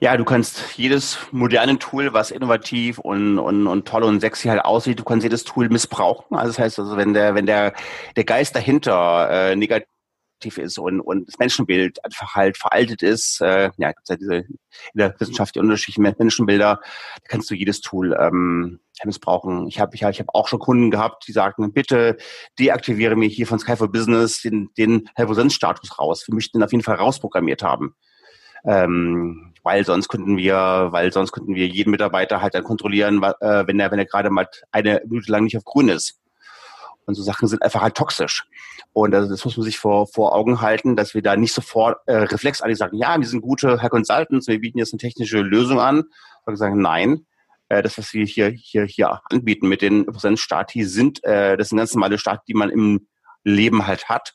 Ja, du kannst jedes moderne Tool, was innovativ und, und, und toll und sexy halt aussieht, du kannst jedes Tool missbrauchen. Also das heißt also, wenn der, wenn der, der Geist dahinter äh, negativ ist und, und das Menschenbild einfach halt veraltet ist. Äh, ja, gibt ja diese in der Wissenschaft die unterschiedlichen Menschenbilder. Da kannst du jedes Tool ähm, missbrauchen. Ich habe ich, ich hab auch schon Kunden gehabt, die sagten, bitte deaktiviere mir hier von Sky for Business den, den Helvosenz-Status raus. Wir möchten den auf jeden Fall rausprogrammiert haben. Ähm, weil sonst könnten wir, weil sonst könnten wir jeden Mitarbeiter halt dann kontrollieren, äh, wenn er, wenn er gerade mal eine Minute lang nicht auf grün ist. Und so Sachen sind einfach halt toxisch. Und also das muss man sich vor, vor Augen halten, dass wir da nicht sofort äh, reflexartig sagen, ja, wir sind gute Herr Consultants, wir bieten jetzt eine technische Lösung an. Und sagen, nein, äh, das, was wir hier, hier, hier anbieten mit den Präsenzstati, sind, äh, das sind ganz normale Stati, die man im Leben halt hat.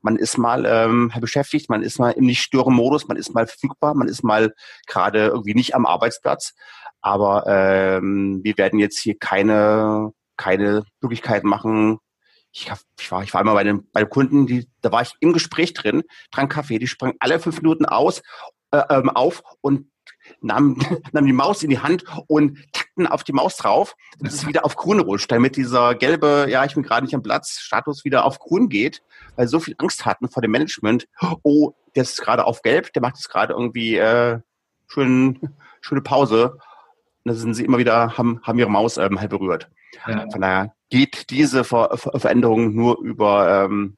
Man ist mal ähm, beschäftigt, man ist mal im Nicht-Stören-Modus, man ist mal verfügbar, man ist mal gerade irgendwie nicht am Arbeitsplatz. Aber ähm, wir werden jetzt hier keine, keine Möglichkeit machen. Ich, hab, ich, war, ich war einmal bei den, bei den Kunden, die, da war ich im Gespräch drin, trank Kaffee, die sprangen alle fünf Minuten aus, äh, ähm, auf und nahmen, nahmen die Maus in die Hand und tackten auf die Maus drauf, dass es wieder auf grün rutscht, damit dieser gelbe, ja, ich bin gerade nicht am Platz, Status wieder auf grün geht, weil sie so viel Angst hatten vor dem Management. Oh, der ist gerade auf gelb, der macht jetzt gerade irgendwie äh, schön, schöne Pause. Und da sind sie immer wieder, haben, haben ihre Maus ähm, halt berührt. Ja. Von daher geht diese Ver Ver Veränderung nur über ähm,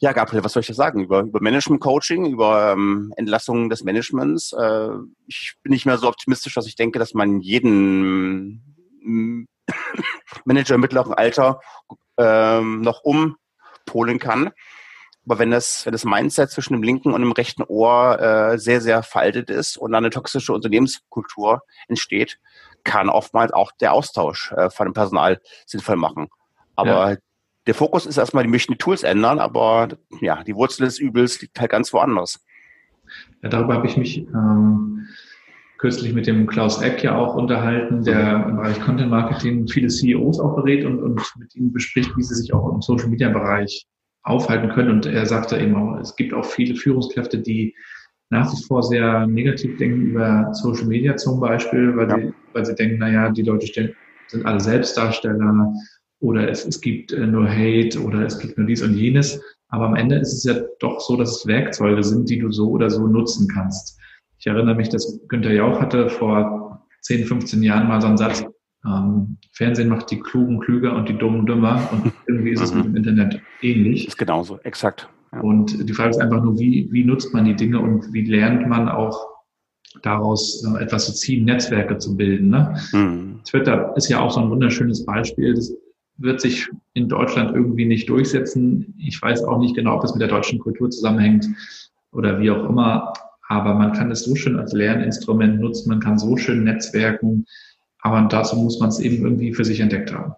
ja, Gabriel, was soll ich da sagen? Über, über Management-Coaching, über ähm, Entlassungen des Managements. Äh, ich bin nicht mehr so optimistisch, dass ich denke, dass man jeden mm, Manager im mittleren Alter ähm, noch umpolen kann. Aber wenn das, wenn das Mindset zwischen dem linken und dem rechten Ohr äh, sehr, sehr veraltet ist und eine toxische Unternehmenskultur entsteht, kann oftmals auch der Austausch äh, von dem Personal sinnvoll machen. Aber ja der Fokus ist erstmal, die möchten die Tools ändern, aber ja, die Wurzel des Übels liegt halt ganz woanders. Ja, darüber habe ich mich ähm, kürzlich mit dem Klaus Eck ja auch unterhalten, der im Bereich Content Marketing viele CEOs auch berät und, und mit ihnen bespricht, wie sie sich auch im Social Media Bereich aufhalten können. Und er sagte eben auch, es gibt auch viele Führungskräfte, die nach wie vor sehr negativ denken über Social Media zum Beispiel, weil, ja. sie, weil sie denken, naja, die Leute sind alle Selbstdarsteller, oder es, es gibt äh, nur Hate oder es gibt nur dies und jenes. Aber am Ende ist es ja doch so, dass es Werkzeuge sind, die du so oder so nutzen kannst. Ich erinnere mich, dass Günther Jauch hatte vor 10, 15 Jahren mal so einen Satz, ähm, Fernsehen macht die Klugen klüger und die Dummen dümmer und irgendwie ist es mit dem Internet ähnlich. Ist genauso, exakt. Und die Frage ist einfach nur, wie, wie nutzt man die Dinge und wie lernt man auch daraus äh, etwas zu ziehen, Netzwerke zu bilden. Ne? Mhm. Twitter ist ja auch so ein wunderschönes Beispiel. Das wird sich in Deutschland irgendwie nicht durchsetzen. Ich weiß auch nicht genau, ob es mit der deutschen Kultur zusammenhängt oder wie auch immer. Aber man kann es so schön als Lerninstrument nutzen, man kann so schön netzwerken. Aber dazu muss man es eben irgendwie für sich entdeckt haben.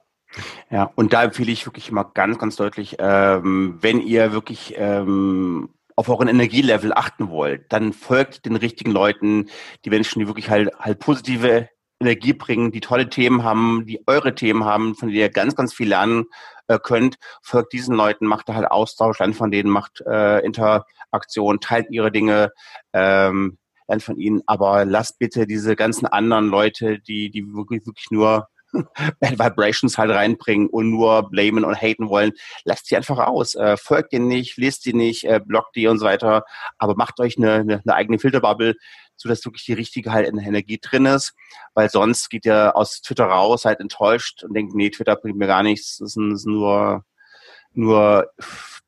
Ja, und da empfehle ich wirklich immer ganz, ganz deutlich, ähm, wenn ihr wirklich ähm, auf euren Energielevel achten wollt, dann folgt den richtigen Leuten, die Menschen, die wirklich halt, halt positive Energie bringen, die tolle Themen haben, die eure Themen haben, von denen ihr ganz, ganz viel lernen äh, könnt. Folgt diesen Leuten, macht da halt Austausch, lernt von denen, macht äh, Interaktion, teilt ihre Dinge, ähm, lernt von ihnen. Aber lasst bitte diese ganzen anderen Leute, die, die wirklich, wirklich nur Bad Vibrations halt reinbringen und nur blamen und haten wollen, lasst sie einfach aus. Äh, folgt ihr nicht, lest die nicht, äh, blockt die und so weiter, aber macht euch eine, eine, eine eigene Filterbubble, so dass wirklich die richtige halt in Energie drin ist, weil sonst geht ihr aus Twitter raus, halt enttäuscht und denkt, nee, Twitter bringt mir gar nichts, das sind, das sind nur, nur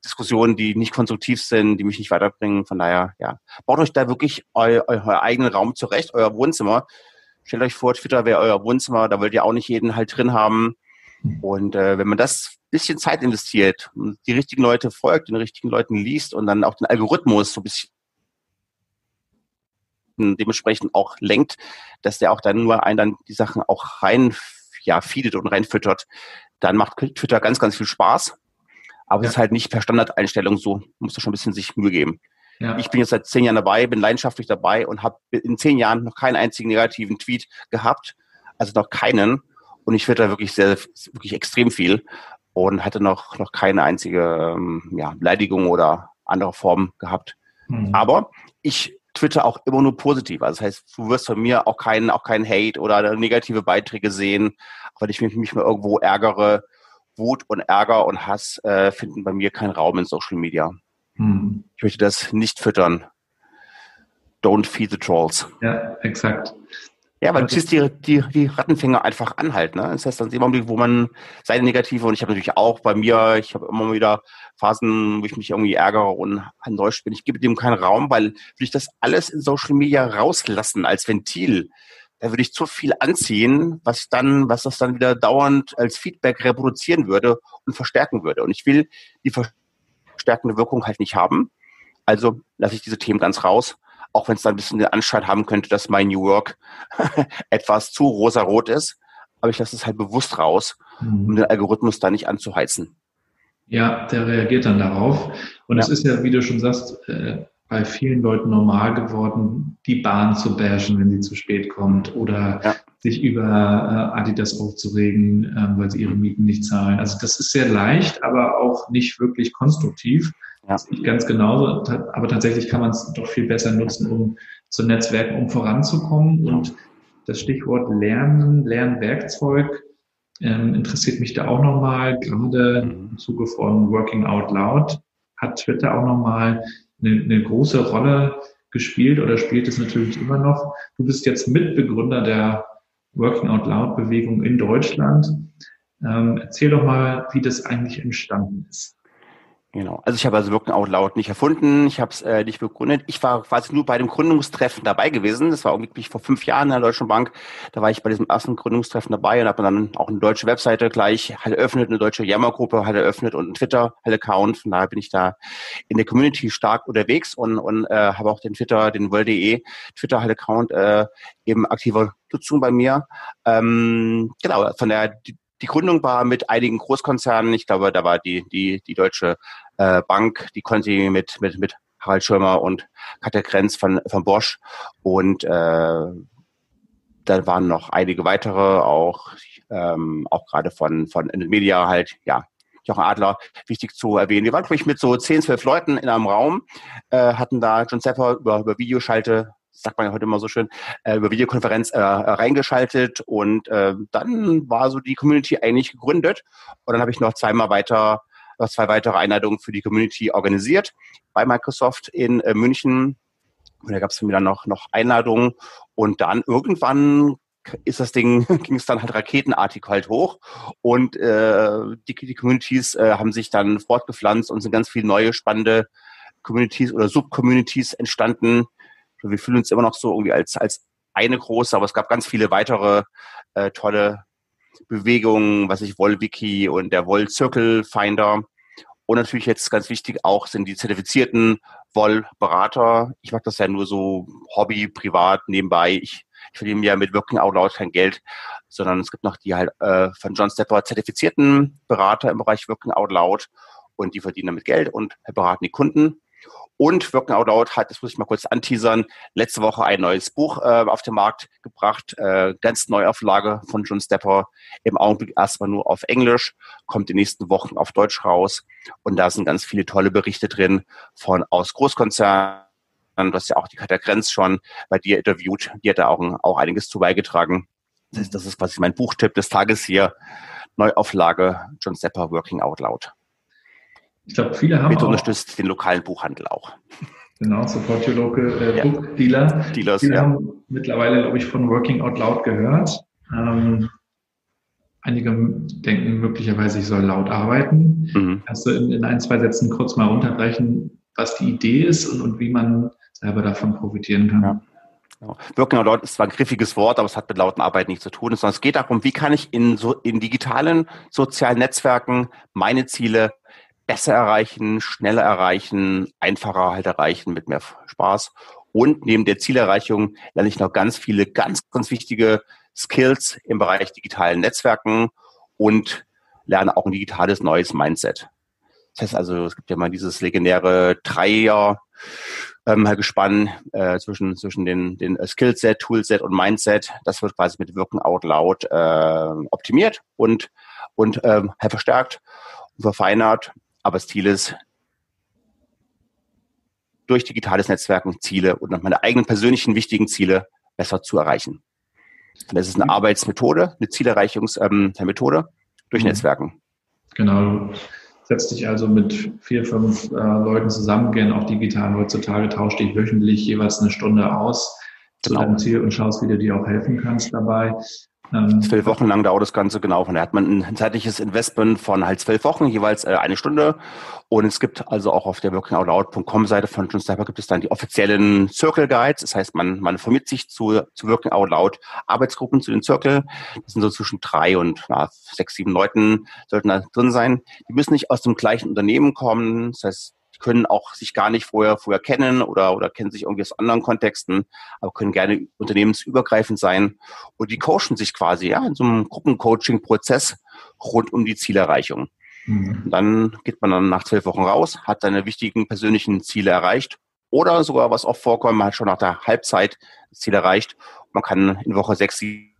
Diskussionen, die nicht konstruktiv sind, die mich nicht weiterbringen. Von daher, ja, baut euch da wirklich eu, eu, euer eigenen Raum zurecht, euer Wohnzimmer. Stellt euch vor, Twitter wäre euer Wohnzimmer, da wollt ihr auch nicht jeden halt drin haben. Und äh, wenn man das bisschen Zeit investiert, die richtigen Leute folgt, den richtigen Leuten liest und dann auch den Algorithmus so ein bisschen dementsprechend auch lenkt, dass der auch dann nur einen dann die Sachen auch rein, ja, feedet und reinfüttert, dann macht Twitter ganz, ganz viel Spaß. Aber ja. es ist halt nicht per Standardeinstellung so. Muss da schon ein bisschen sich Mühe geben. Ja. Ich bin jetzt seit zehn Jahren dabei, bin leidenschaftlich dabei und habe in zehn Jahren noch keinen einzigen negativen Tweet gehabt. Also noch keinen. Und ich twitter wirklich sehr, wirklich extrem viel und hatte noch, noch keine einzige ähm, ja, Beleidigung oder andere Form gehabt. Mhm. Aber ich Twitter auch immer nur positiv. Also das heißt, du wirst von mir auch keinen, auch keinen Hate oder negative Beiträge sehen, weil ich mich, mich mal irgendwo ärgere. Wut und Ärger und Hass äh, finden bei mir keinen Raum in Social Media. Hm. Ich möchte das nicht füttern. Don't feed the trolls. Ja, exakt. Ja, weil du ziehst die, die, die Rattenfänger einfach an halt. Ne? Das heißt, dann man, wo man seine negative und ich habe natürlich auch bei mir, ich habe immer wieder Phasen, wo ich mich irgendwie ärgere und enttäuscht bin. Ich gebe dem keinen Raum, weil will ich das alles in Social Media rauslassen als Ventil, da würde ich zu viel anziehen, was dann, was das dann wieder dauernd als Feedback reproduzieren würde und verstärken würde. Und ich will die verstärkende Wirkung halt nicht haben. Also lasse ich diese Themen ganz raus, auch wenn es dann ein bisschen den Anschein haben könnte, dass mein New Work etwas zu rosarot ist. Aber ich lasse es halt bewusst raus, um mhm. den Algorithmus da nicht anzuheizen. Ja, der reagiert dann darauf. Und ja. es ist ja, wie du schon sagst, äh, bei vielen Leuten normal geworden, die Bahn zu bashen, wenn sie zu spät kommt oder ja. sich über äh, Adidas aufzuregen, äh, weil sie ihre Mieten nicht zahlen. Also das ist sehr leicht, aber auch nicht wirklich konstruktiv. Ja. Das ist ganz genauso, aber tatsächlich kann man es doch viel besser nutzen, um zu Netzwerken, um voranzukommen. Und das Stichwort Lernen, Lernwerkzeug ähm, interessiert mich da auch nochmal, gerade im Zuge von Working Out Loud hat Twitter auch nochmal eine, eine große Rolle gespielt oder spielt es natürlich immer noch. Du bist jetzt Mitbegründer der Working Out Loud Bewegung in Deutschland. Ähm, erzähl doch mal, wie das eigentlich entstanden ist. Genau. Also ich habe also Wirken Out Loud nicht erfunden, ich habe es äh, nicht begründet. Ich war quasi nur bei dem Gründungstreffen dabei gewesen. Das war irgendwie vor fünf Jahren in der Deutschen Bank. Da war ich bei diesem ersten Gründungstreffen dabei und habe dann auch eine deutsche Webseite gleich halt eröffnet, eine deutsche Yammer-Gruppe halt eröffnet und einen Twitter-Account. Von daher bin ich da in der Community stark unterwegs und, und äh, habe auch den Twitter, den World.de Twitter-Account äh, eben aktiver Nutzung bei mir. Ähm, genau, von der die, die Gründung war mit einigen Großkonzernen. Ich glaube, da war die, die, die Deutsche äh, Bank, die Conti mit, mit, mit Harald Schirmer und Katja Grenz von, von Bosch. Und äh, dann waren noch einige weitere, auch, ähm, auch gerade von, von Media halt, ja, Jochen Adler, wichtig zu erwähnen. Wir waren, glaube ich, mit so 10, 12 Leuten in einem Raum, äh, hatten da John Zapper über, über Videoschalte sagt man ja heute immer so schön, äh, über Videokonferenz äh, reingeschaltet und äh, dann war so die Community eigentlich gegründet und dann habe ich noch zweimal weiter, noch zwei weitere Einladungen für die Community organisiert bei Microsoft in äh, München. Und da gab es dann noch, noch Einladungen und dann irgendwann ist das Ding, ging es dann halt raketenartig halt hoch und äh, die, die Communities äh, haben sich dann fortgepflanzt und sind ganz viele neue spannende Communities oder Subcommunities entstanden, wir fühlen uns immer noch so irgendwie als, als eine große, aber es gab ganz viele weitere äh, tolle Bewegungen, was ich Wollwiki und der Woll Circle Finder. Und natürlich jetzt ganz wichtig auch sind die zertifizierten Wollberater. Ich mache das ja nur so Hobby, privat, nebenbei. Ich, ich verdiene ja mit Working Out Loud kein Geld, sondern es gibt noch die halt äh, von John Stepper zertifizierten Berater im Bereich Working Out Loud und die verdienen damit Geld und beraten die Kunden. Und Working Out Loud hat, das muss ich mal kurz anteasern, letzte Woche ein neues Buch äh, auf den Markt gebracht, äh, ganz Neuauflage von John Stepper, im Augenblick erstmal nur auf Englisch, kommt die nächsten Wochen auf Deutsch raus. Und da sind ganz viele tolle Berichte drin von aus Großkonzernen. Du hast ja auch die Katja Grenz schon bei dir interviewt. Die hat da auch, auch einiges zu beigetragen. Das ist, das ist quasi mein Buchtipp des Tages hier. Neuauflage John Stepper Working Out Loud. Ich glaube, viele haben. Mit unterstützt den lokalen Buchhandel auch. Genau, Support Your Local äh, ja. Book Dealer. Dealers, viele ja. haben mittlerweile, glaube ich, von Working Out Loud gehört. Ähm, einige denken möglicherweise, ich soll laut arbeiten. Mhm. Kannst du in, in, ein, zwei Sätzen kurz mal runterbrechen, was die Idee ist und, und wie man selber davon profitieren kann? Ja. Genau. Working out loud ist zwar ein griffiges Wort, aber es hat mit lauten Arbeit nichts zu tun, sondern es geht darum, wie kann ich in, so, in digitalen sozialen Netzwerken meine Ziele besser erreichen, schneller erreichen, einfacher halt erreichen mit mehr Spaß. Und neben der Zielerreichung lerne ich noch ganz viele ganz, ganz wichtige Skills im Bereich digitalen Netzwerken und lerne auch ein digitales neues Mindset. Das heißt also, es gibt ja mal dieses legendäre Dreier ähm, Gespann äh, zwischen, zwischen den, den Skillset, Toolset und Mindset. Das wird quasi mit Wirken Out Loud äh, optimiert und, und ähm, verstärkt und verfeinert. Aber das Ziel ist, durch digitales Netzwerken Ziele und meine eigenen persönlichen wichtigen Ziele besser zu erreichen. Und das ist eine Arbeitsmethode, eine Zielerreichungsmethode ähm, durch mhm. Netzwerken. Genau. Setz dich also mit vier, fünf äh, Leuten zusammen, gern auch digital heutzutage, tauscht dich wöchentlich jeweils eine Stunde aus genau. zu deinem Ziel und schaust, wie du dir auch helfen kannst dabei. Ähm, zwölf Wochen lang dauert das Ganze, genau. Von daher hat man ein zeitliches Investment von halt zwölf Wochen, jeweils äh, eine Stunde. Und es gibt also auch auf der workingoutloud.com Seite von John Sniper gibt es dann die offiziellen Circle Guides. Das heißt, man, man vermittelt sich zu, zu Working Out Loud Arbeitsgruppen zu den Circle. Das sind so zwischen drei und na, sechs, sieben Leuten sollten da drin sein. Die müssen nicht aus dem gleichen Unternehmen kommen. Das heißt, können auch sich gar nicht vorher, vorher kennen oder, oder kennen sich irgendwie aus anderen Kontexten, aber können gerne unternehmensübergreifend sein. Und die coachen sich quasi ja, in so einem Gruppencoaching-Prozess rund um die Zielerreichung. Mhm. Dann geht man dann nach zwölf Wochen raus, hat seine wichtigen persönlichen Ziele erreicht oder sogar, was oft vorkommt, man hat schon nach der Halbzeit das Ziel erreicht. Man kann in Woche sechs, sieben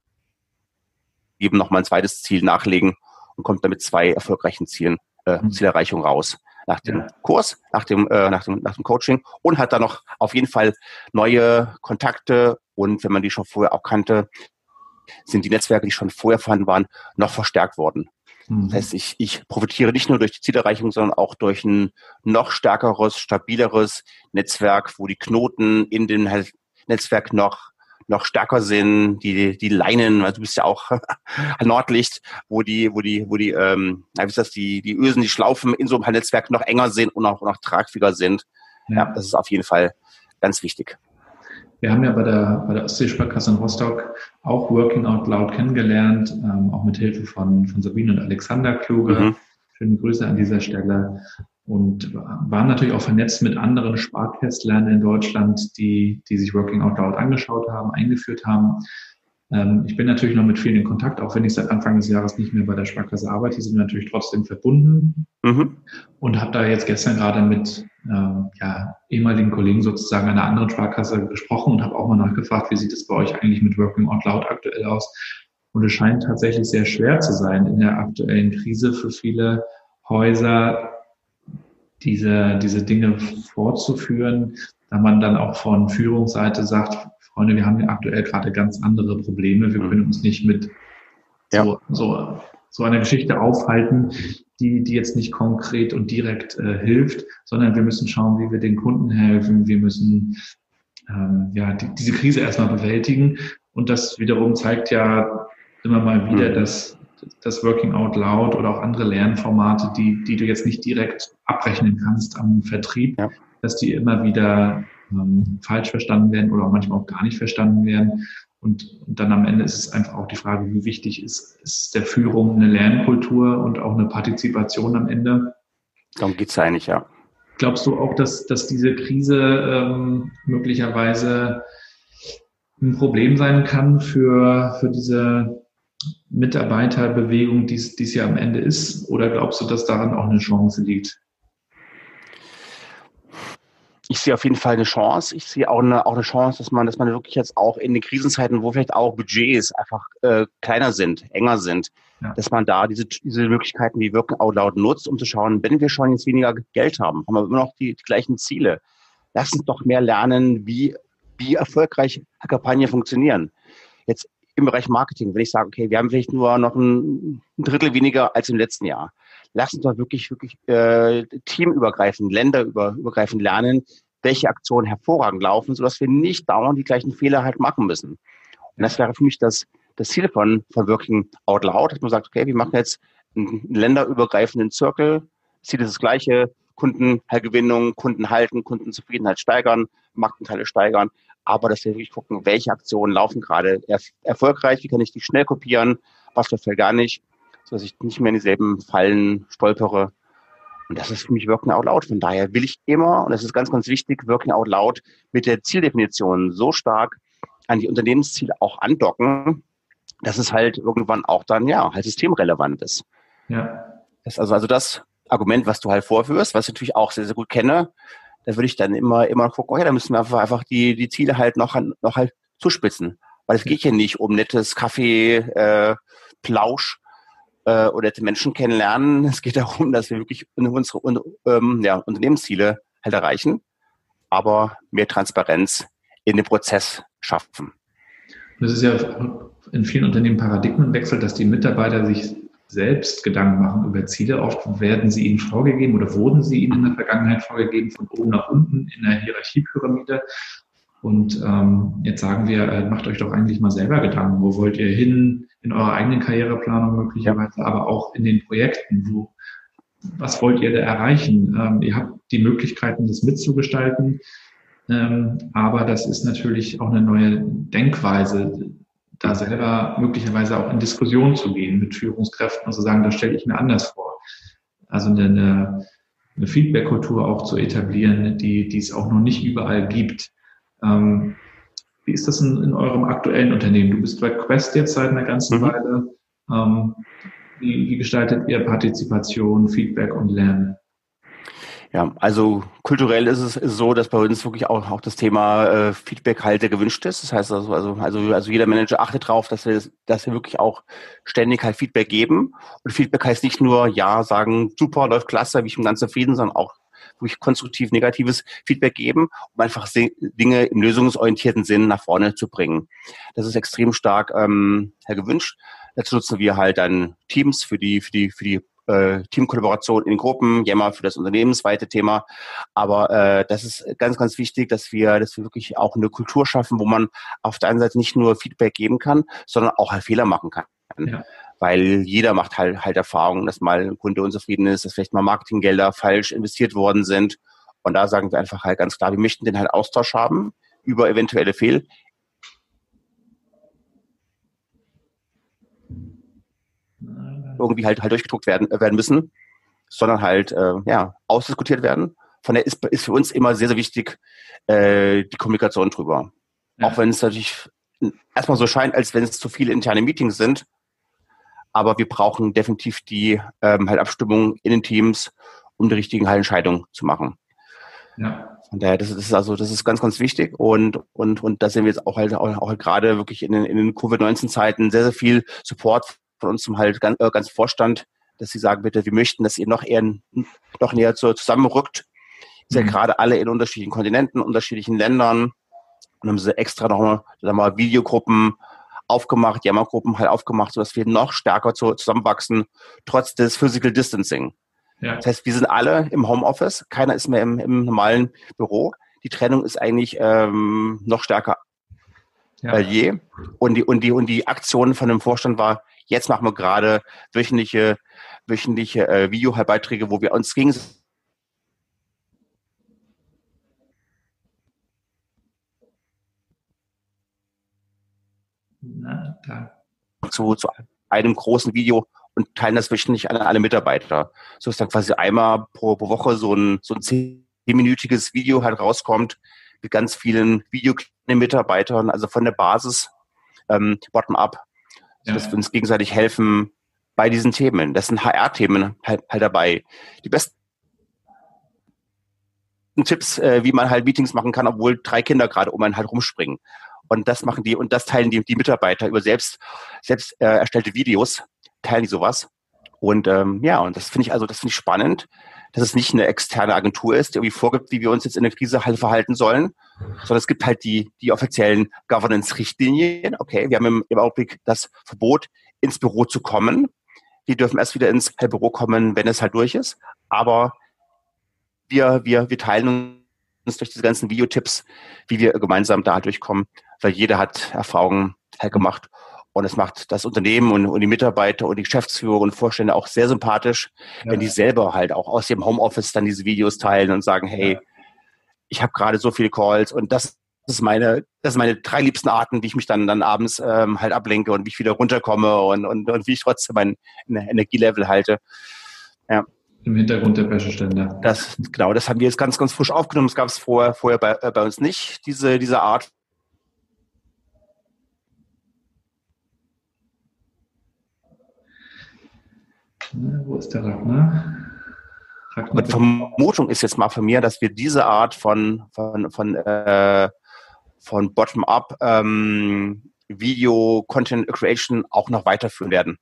nochmal ein zweites Ziel nachlegen und kommt damit zwei erfolgreichen Zielen, äh, mhm. Zielerreichung raus nach dem ja. Kurs, nach dem, äh, nach, dem, nach dem Coaching und hat dann noch auf jeden Fall neue Kontakte und wenn man die schon vorher auch kannte, sind die Netzwerke, die schon vorher vorhanden waren, noch verstärkt worden. Mhm. Das heißt, ich, ich profitiere nicht nur durch die Zielerreichung, sondern auch durch ein noch stärkeres, stabileres Netzwerk, wo die Knoten in dem Netzwerk noch noch stärker sind, die, die Leinen, also du bist ja auch Nordlicht, wo die, wo die, wo die, ähm, wie ist das, die, die Ösen, die Schlaufen in so einem Netzwerk noch enger sind und auch noch tragfähiger sind. Ja. ja, das ist auf jeden Fall ganz wichtig. Wir haben ja bei der, bei der Ostseesparkasse in Rostock auch Working Out Loud kennengelernt, ähm, auch mit Hilfe von, von Sabine und Alexander Kluge. Mhm. Schöne Grüße an dieser Stelle und waren natürlich auch vernetzt mit anderen Sparkastlern in Deutschland, die, die sich Working Out Loud angeschaut haben, eingeführt haben. Ähm, ich bin natürlich noch mit vielen in Kontakt, auch wenn ich seit Anfang des Jahres nicht mehr bei der Sparkasse arbeite, sind wir natürlich trotzdem verbunden mhm. und habe da jetzt gestern gerade mit ähm, ja, ehemaligen Kollegen sozusagen einer anderen Sparkasse gesprochen und habe auch mal nachgefragt, wie sieht es bei euch eigentlich mit Working Out Loud aktuell aus? Und es scheint tatsächlich sehr schwer zu sein in der aktuellen Krise für viele Häuser, diese, diese Dinge fortzuführen, da man dann auch von Führungsseite sagt, Freunde, wir haben ja aktuell gerade ganz andere Probleme, wir können uns nicht mit ja. so, so, so einer Geschichte aufhalten, die, die jetzt nicht konkret und direkt äh, hilft, sondern wir müssen schauen, wie wir den Kunden helfen, wir müssen ähm, ja die, diese Krise erstmal bewältigen und das wiederum zeigt ja immer mal wieder, mhm. dass das Working Out Loud oder auch andere Lernformate, die, die du jetzt nicht direkt abrechnen kannst am Vertrieb, ja. dass die immer wieder ähm, falsch verstanden werden oder manchmal auch gar nicht verstanden werden. Und, und dann am Ende ist es einfach auch die Frage, wie wichtig ist, ist der Führung eine Lernkultur und auch eine Partizipation am Ende. Darum geht's eigentlich, ja. Glaubst du auch, dass, dass diese Krise ähm, möglicherweise ein Problem sein kann für, für diese Mitarbeiterbewegung, die es ja am Ende ist? Oder glaubst du, dass daran auch eine Chance liegt? Ich sehe auf jeden Fall eine Chance. Ich sehe auch eine, auch eine Chance, dass man, dass man wirklich jetzt auch in den Krisenzeiten, wo vielleicht auch Budgets einfach äh, kleiner sind, enger sind, ja. dass man da diese, diese Möglichkeiten wie Wirken Out Loud nutzt, um zu schauen, wenn wir schon jetzt weniger Geld haben, haben wir immer noch die, die gleichen Ziele. Lass uns doch mehr lernen, wie, wie erfolgreich Kampagnen funktionieren. Jetzt im Bereich Marketing, wenn ich sage, okay, wir haben vielleicht nur noch ein, Drittel weniger als im letzten Jahr. Lass uns doch wirklich, wirklich äh, teamübergreifend, länderübergreifend lernen, welche Aktionen hervorragend laufen, sodass wir nicht dauernd die gleichen Fehler halt machen müssen. Und das wäre für mich das, das Ziel von, von Working Out Loud, dass man sagt, okay, wir machen jetzt einen länderübergreifenden Circle. Ziel ist das gleiche, Kundengewinnung, Kunden halten, Kundenzufriedenheit steigern, Marktanteile steigern aber dass wir wirklich gucken, welche Aktionen laufen gerade er erfolgreich, wie kann ich die schnell kopieren, was verfällt gar nicht, sodass ich nicht mehr in dieselben Fallen stolpere. Und das ist für mich Working Out Loud. Von daher will ich immer, und das ist ganz, ganz wichtig, Working Out Loud mit der Zieldefinition so stark an die Unternehmensziele auch andocken, dass es halt irgendwann auch dann, ja, halt systemrelevant ist. Ja. Das ist also, also das Argument, was du halt vorführst, was ich natürlich auch sehr, sehr gut kenne, da würde ich dann immer, immer gucken, okay, da müssen wir einfach, einfach die, die Ziele halt noch, noch halt zuspitzen. Weil es geht hier nicht um nettes Kaffee, äh, Plausch äh, oder nette Menschen kennenlernen. Es geht darum, dass wir wirklich unsere ähm, ja, Unternehmensziele halt erreichen, aber mehr Transparenz in den Prozess schaffen. Das ist ja in vielen Unternehmen Paradigmenwechsel, dass die Mitarbeiter sich selbst Gedanken machen über Ziele. Oft werden sie ihnen vorgegeben oder wurden sie ihnen in der Vergangenheit vorgegeben, von oben nach unten in der Hierarchiepyramide. Und ähm, jetzt sagen wir, äh, macht euch doch eigentlich mal selber Gedanken, wo wollt ihr hin in eurer eigenen Karriereplanung möglicherweise, aber auch in den Projekten, wo was wollt ihr da erreichen? Ähm, ihr habt die Möglichkeiten, das mitzugestalten, ähm, aber das ist natürlich auch eine neue Denkweise, da selber möglicherweise auch in Diskussion zu gehen mit Führungskräften und zu sagen, das stelle ich mir anders vor. Also eine, eine Feedback-Kultur auch zu etablieren, die, die es auch noch nicht überall gibt. Ähm, wie ist das in, in, eurem aktuellen Unternehmen? Du bist bei Quest jetzt seit einer ganzen mhm. Weile. Ähm, wie, wie gestaltet ihr Partizipation, Feedback und Lernen? Ja, also kulturell ist es so, dass bei uns wirklich auch, auch das Thema äh, Feedback halt gewünscht ist. Das heißt also, also, also, also jeder Manager achtet darauf, dass wir, dass wir wirklich auch ständig halt Feedback geben. Und Feedback heißt nicht nur, ja, sagen, super, läuft klasse, ich bin ganz zufrieden, sondern auch wirklich konstruktiv negatives Feedback geben, um einfach Dinge im lösungsorientierten Sinn nach vorne zu bringen. Das ist extrem stark ähm, gewünscht. Dazu nutzen wir halt dann Teams für die, für die, für die äh, Teamkollaboration in Gruppen, Yammer für das unternehmensweite Thema. Aber äh, das ist ganz, ganz wichtig, dass wir, dass wir wirklich auch eine Kultur schaffen, wo man auf der einen Seite nicht nur Feedback geben kann, sondern auch halt Fehler machen kann. Ja. Weil jeder macht halt, halt Erfahrungen, dass mal ein Kunde unzufrieden ist, dass vielleicht mal Marketinggelder falsch investiert worden sind. Und da sagen wir einfach halt ganz klar, wir möchten den halt Austausch haben über eventuelle Fehl irgendwie halt, halt durchgedruckt werden, äh, werden müssen, sondern halt äh, ja, ausdiskutiert werden. Von der ist, ist für uns immer sehr, sehr wichtig äh, die Kommunikation drüber. Ja. Auch wenn es natürlich erstmal so scheint, als wenn es zu viele interne Meetings sind. Aber wir brauchen definitiv die ähm, halt Abstimmung in den Teams, um die richtigen halt Entscheidungen zu machen. Ja. Von daher, das ist also, das ist ganz, ganz wichtig und, und, und da sehen wir jetzt auch halt, auch, auch gerade wirklich in den, in den Covid-19-Zeiten sehr, sehr viel Support von uns zum halt ganz, äh, ganz Vorstand, dass sie sagen, bitte, wir möchten, dass ihr noch eher noch näher zu, zusammenrückt. Seid mhm. gerade alle in unterschiedlichen Kontinenten, unterschiedlichen Ländern und haben sie extra nochmal mal, Videogruppen aufgemacht, Jammergruppen halt aufgemacht, sodass wir noch stärker zu, zusammenwachsen, trotz des Physical Distancing. Ja. Das heißt, wir sind alle im Homeoffice, keiner ist mehr im, im normalen Büro. Die Trennung ist eigentlich ähm, noch stärker ja. als je. Und die, und, die, und die Aktion von dem Vorstand war, Jetzt machen wir gerade wöchentliche, wöchentliche äh, Videobeiträge, wo wir uns gegenseitig zu, zu einem großen Video und teilen das wöchentlich an alle Mitarbeiter. So ist dann quasi einmal pro, pro Woche so ein, so ein zehnminütiges Video halt rauskommt mit ganz vielen Videomitarbeitern, also von der Basis ähm, bottom-up ja. dass wir uns gegenseitig helfen bei diesen Themen. Das sind HR-Themen halt, halt dabei. Die besten Tipps, äh, wie man halt Meetings machen kann, obwohl drei Kinder gerade um einen halt rumspringen. Und das machen die und das teilen die, die Mitarbeiter über selbst, selbst äh, erstellte Videos, teilen die sowas. Und ähm, ja, und das finde ich also, das finde ich spannend, dass es nicht eine externe Agentur ist, die irgendwie vorgibt, wie wir uns jetzt in der Krise halt verhalten sollen, sondern es gibt halt die, die offiziellen Governance-Richtlinien. Okay, wir haben im, im Augenblick das Verbot, ins Büro zu kommen. Die dürfen erst wieder ins Büro kommen, wenn es halt durch ist. Aber wir, wir, wir teilen uns durch diese ganzen Videotipps, wie wir gemeinsam da durchkommen, weil jeder hat Erfahrungen halt gemacht. Und es macht das Unternehmen und, und, die Mitarbeiter und die Geschäftsführer und Vorstände auch sehr sympathisch, ja. wenn die selber halt auch aus dem Homeoffice dann diese Videos teilen und sagen, hey, ja. ich habe gerade so viele Calls und das ist meine, das sind meine drei liebsten Arten, wie ich mich dann, dann abends ähm, halt ablenke und wie ich wieder runterkomme und, und, und wie ich trotzdem mein Energielevel halte. Ja. Im Hintergrund der Wäscheständer. Das, genau, das haben wir jetzt ganz, ganz frisch aufgenommen. Das gab es vorher, vorher bei, äh, bei uns nicht, diese, diese Art Wo ist der Ragnar? Ragnar Die Vermutung ist jetzt mal von mir, dass wir diese Art von, von, von, äh, von Bottom-up ähm, Video Content Creation auch noch weiterführen werden.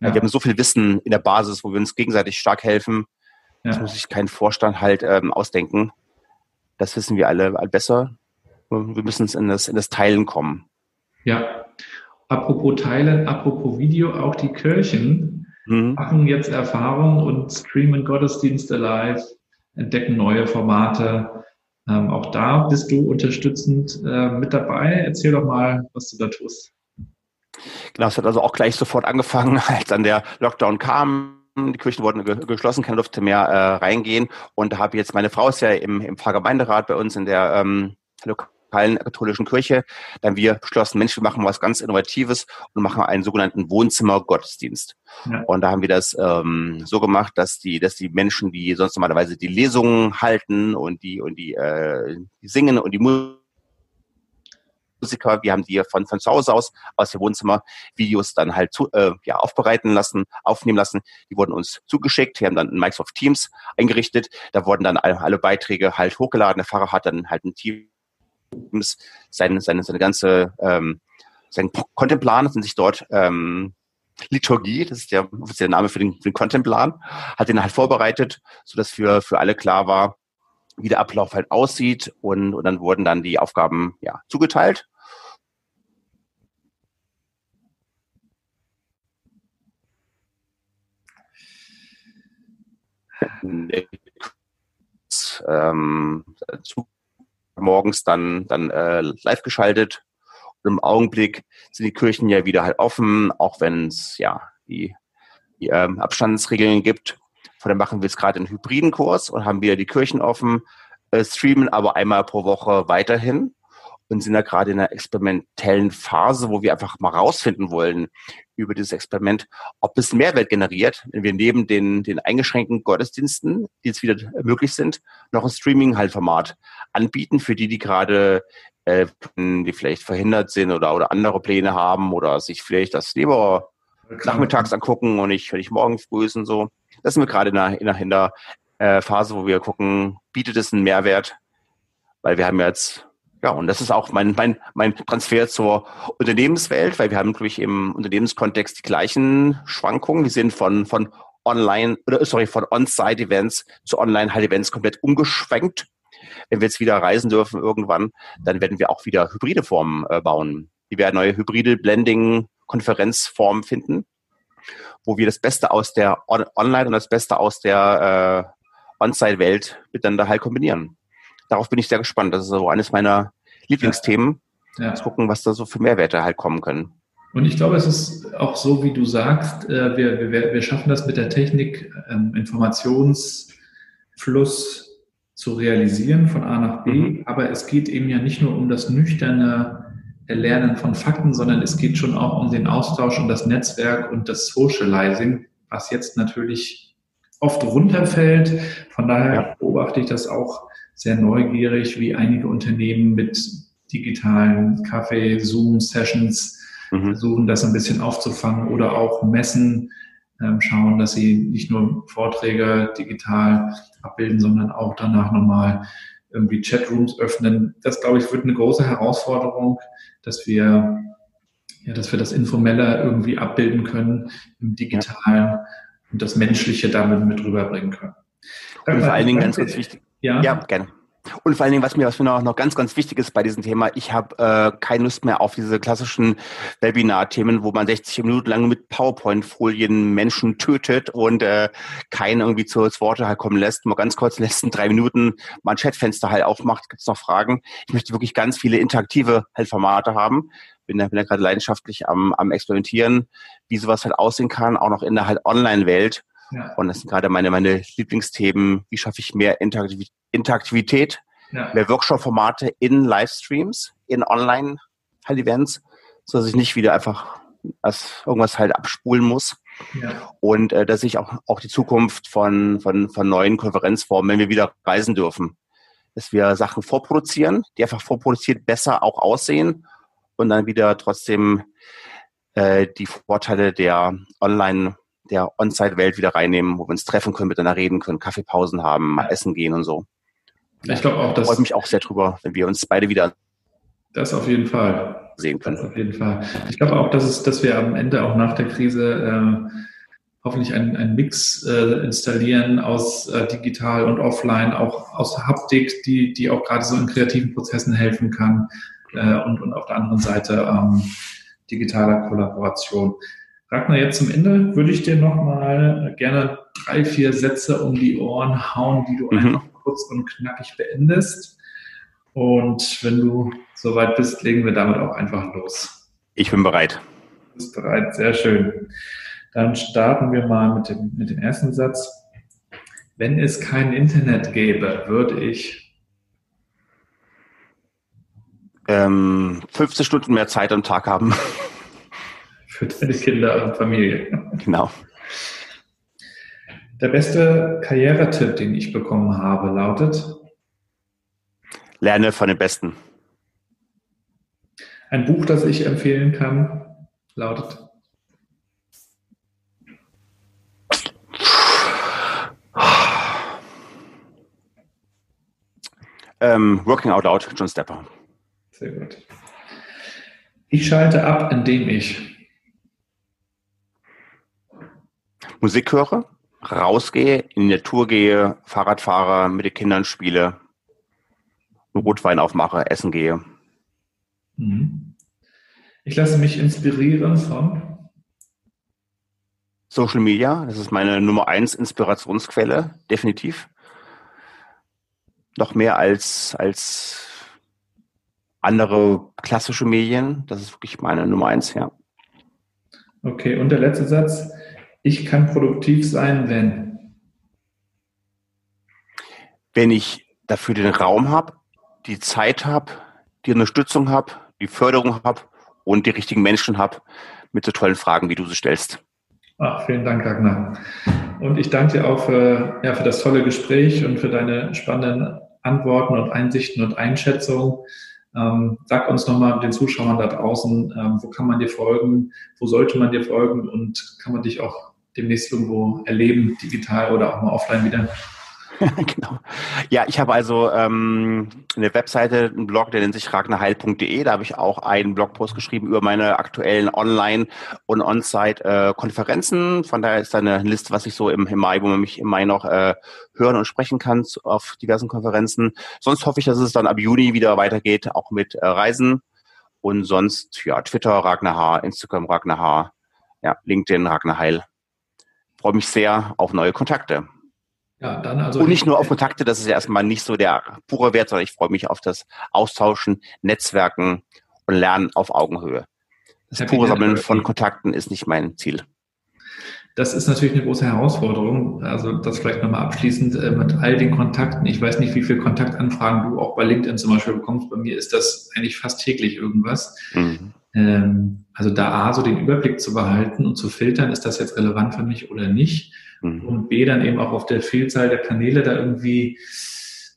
Ja. Wir haben so viel Wissen in der Basis, wo wir uns gegenseitig stark helfen. Ja. Das muss sich kein Vorstand halt ähm, ausdenken. Das wissen wir alle, besser. Wir müssen in das, in das Teilen kommen. Ja. Apropos Teilen, apropos Video, auch die Kirchen mhm. machen jetzt Erfahrungen und streamen Gottesdienste live, entdecken neue Formate. Ähm, auch da bist du unterstützend äh, mit dabei. Erzähl doch mal, was du da tust. Genau, es hat also auch gleich sofort angefangen, als dann der Lockdown kam. Die Kirchen wurden ge geschlossen, keiner durfte mehr äh, reingehen. Und da habe ich jetzt, meine Frau ist ja im, im Pfarrgemeinderat bei uns in der ähm, lokalen katholischen Kirche. Dann haben wir beschlossen, Mensch, wir machen was ganz Innovatives und machen einen sogenannten Wohnzimmer-Gottesdienst. Ja. Und da haben wir das ähm, so gemacht, dass die, dass die Menschen, die sonst normalerweise die Lesungen halten und die und die, äh, die singen und die Musik Musiker, wir haben die von, von zu Hause aus, aus dem Wohnzimmer Videos dann halt zu, äh, ja, aufbereiten lassen, aufnehmen lassen. Die wurden uns zugeschickt. Wir haben dann Microsoft Teams eingerichtet. Da wurden dann alle, alle Beiträge halt hochgeladen. Der Pfarrer hat dann halt ein Team seine, seine, seine ganze ähm, sein Contentplan sind sich dort ähm, Liturgie, das ist der offizielle Name für den, für den Contentplan, hat den halt vorbereitet, so dass für für alle klar war, wie der Ablauf halt aussieht und, und dann wurden dann die Aufgaben ja zugeteilt. Ähm, morgens dann, dann äh, live geschaltet. Und im Augenblick sind die Kirchen ja wieder halt offen, auch wenn es ja die, die ähm, Abstandsregeln gibt. Von daher machen wir jetzt gerade einen hybriden Kurs und haben wieder die Kirchen offen, äh, streamen aber einmal pro Woche weiterhin und sind da gerade in einer experimentellen Phase, wo wir einfach mal rausfinden wollen über dieses Experiment, ob es Mehrwert generiert, wenn wir neben den, den eingeschränkten Gottesdiensten, die jetzt wieder möglich sind, noch ein Streaming-Halt-Format anbieten für die, die gerade äh, die vielleicht verhindert sind oder, oder andere Pläne haben oder sich vielleicht das lieber nachmittags angucken und nicht, ich morgen früh und so. Das sind wir gerade in der, in der, in der äh, Phase, wo wir gucken, bietet es einen Mehrwert? Weil wir haben jetzt, ja, und das ist auch mein, mein, mein Transfer zur Unternehmenswelt, weil wir haben natürlich im Unternehmenskontext die gleichen Schwankungen. Die sind von, von online, oder sorry, von On-Site-Events zu Online-Events komplett umgeschwenkt. Wenn wir jetzt wieder reisen dürfen irgendwann, dann werden wir auch wieder hybride Formen äh, bauen. Wir werden neue hybride Blending-Konferenzformen finden, wo wir das Beste aus der On Online und das Beste aus der äh, On-Site-Welt miteinander halt kombinieren. Darauf bin ich sehr gespannt. Das ist so eines meiner Lieblingsthemen. Ja. Zu gucken, was da so für Mehrwerte halt kommen können. Und ich glaube, es ist auch so, wie du sagst, äh, wir, wir, wir schaffen das mit der Technik, ähm, Informationsfluss zu realisieren von A nach B. Mhm. Aber es geht eben ja nicht nur um das nüchterne Erlernen von Fakten, sondern es geht schon auch um den Austausch und das Netzwerk und das Socializing, was jetzt natürlich oft runterfällt. Von daher ja. beobachte ich das auch sehr neugierig, wie einige Unternehmen mit digitalen Kaffee, Zoom-Sessions mhm. versuchen, das ein bisschen aufzufangen oder auch Messen ähm, schauen, dass sie nicht nur Vorträge digital abbilden, sondern auch danach nochmal irgendwie Chatrooms öffnen. Das, glaube ich, wird eine große Herausforderung, dass wir, ja, dass wir das Informelle irgendwie abbilden können im Digitalen und das Menschliche damit mit rüberbringen können. Und vor allen Dingen ganz, ganz wichtig. Ja, ja gerne. Und vor allen Dingen, was mir, was mir noch, ganz, ganz wichtig ist bei diesem Thema, ich habe äh, keine Lust mehr auf diese klassischen Webinar-Themen, wo man 60 Minuten lang mit PowerPoint-Folien Menschen tötet und äh, keinen irgendwie zu, zu Worte halt kommen lässt, mal ganz kurz in den letzten drei Minuten mal ein Chatfenster halt aufmacht, gibt's noch Fragen. Ich möchte wirklich ganz viele interaktive halt Formate haben. Bin da, bin da gerade leidenschaftlich am, am Experimentieren, wie sowas halt aussehen kann, auch noch in der halt Online-Welt. Ja. Und das sind gerade meine, meine Lieblingsthemen. Wie schaffe ich mehr Interaktivität? Interaktivität, ja. mehr Workshop-Formate in Livestreams, in Online-Events, so dass ich nicht wieder einfach als irgendwas halt abspulen muss. Ja. Und äh, dass ich auch, auch die Zukunft von, von, von neuen Konferenzformen, wenn wir wieder reisen dürfen, dass wir Sachen vorproduzieren, die einfach vorproduziert besser auch aussehen und dann wieder trotzdem äh, die Vorteile der Online- der On-Site-Welt wieder reinnehmen, wo wir uns treffen können, miteinander reden können, Kaffeepausen haben, mal essen gehen und so. Ich glaube auch, dass. Freut mich auch sehr drüber, wenn wir uns beide wieder. Das auf jeden Fall. Sehen können. Das auf jeden Fall. Ich glaube auch, dass, es, dass wir am Ende auch nach der Krise äh, hoffentlich einen, einen Mix äh, installieren aus äh, digital und offline, auch aus Haptik, die, die auch gerade so in kreativen Prozessen helfen kann. Äh, und, und auf der anderen Seite ähm, digitaler Kollaboration. Ragnar, jetzt zum Ende würde ich dir nochmal gerne drei, vier Sätze um die Ohren hauen, die du mhm. einfach kurz und knackig beendest. Und wenn du soweit bist, legen wir damit auch einfach los. Ich bin bereit. Du bist bereit, sehr schön. Dann starten wir mal mit dem, mit dem ersten Satz. Wenn es kein Internet gäbe, würde ich ähm, 15 Stunden mehr Zeit am Tag haben. Für deine Kinder und Familie. Genau. Der beste Karrieretipp, den ich bekommen habe, lautet? Lerne von den Besten. Ein Buch, das ich empfehlen kann, lautet? Ähm, Working Out Loud, John Stepper. Sehr gut. Ich schalte ab, indem ich Musik höre, rausgehe, in die Natur gehe, Fahrrad fahre, mit den Kindern spiele, Rotwein aufmache, essen gehe. Mhm. Ich lasse mich inspirieren von Social Media, das ist meine Nummer eins Inspirationsquelle, definitiv. Noch mehr als, als andere klassische Medien. Das ist wirklich meine Nummer eins, ja. Okay, und der letzte Satz. Ich kann produktiv sein, wenn? Wenn ich dafür den Raum habe, die Zeit habe, die Unterstützung habe, die Förderung habe und die richtigen Menschen habe mit so tollen Fragen, wie du sie stellst. Ach, vielen Dank, Ragnar. Und ich danke dir auch für, ja, für das tolle Gespräch und für deine spannenden Antworten und Einsichten und Einschätzungen. Ähm, sag uns nochmal den Zuschauern da draußen, ähm, wo kann man dir folgen, wo sollte man dir folgen und kann man dich auch demnächst irgendwo erleben, digital oder auch mal offline wieder? genau. Ja, ich habe also ähm, eine Webseite, einen Blog, der nennt sich ragnarheil.de. Da habe ich auch einen Blogpost geschrieben über meine aktuellen Online- und On-Site-Konferenzen. Von daher ist da eine Liste, was ich so im, im Mai, wo man mich im Mai noch äh, hören und sprechen kann auf diversen Konferenzen. Sonst hoffe ich, dass es dann ab Juni wieder weitergeht, auch mit äh, Reisen. Und sonst, ja, Twitter Ragnar H., Instagram Ragnar H., ja, LinkedIn Ragnar Heil. Freue mich sehr auf neue Kontakte. Ja, dann also. Und nicht nur auf Kontakte, das ist ja erstmal nicht so der pure Wert, sondern ich freue mich auf das Austauschen, Netzwerken und Lernen auf Augenhöhe. Das pure Sammeln von Kontakten ist nicht mein Ziel. Das ist natürlich eine große Herausforderung. Also das vielleicht nochmal abschließend äh, mit all den Kontakten. Ich weiß nicht, wie viele Kontaktanfragen du auch bei LinkedIn zum Beispiel bekommst. Bei mir ist das eigentlich fast täglich irgendwas. Mhm. Ähm, also da A, so den Überblick zu behalten und zu filtern, ist das jetzt relevant für mich oder nicht. Mhm. Und B, dann eben auch auf der Vielzahl der Kanäle da irgendwie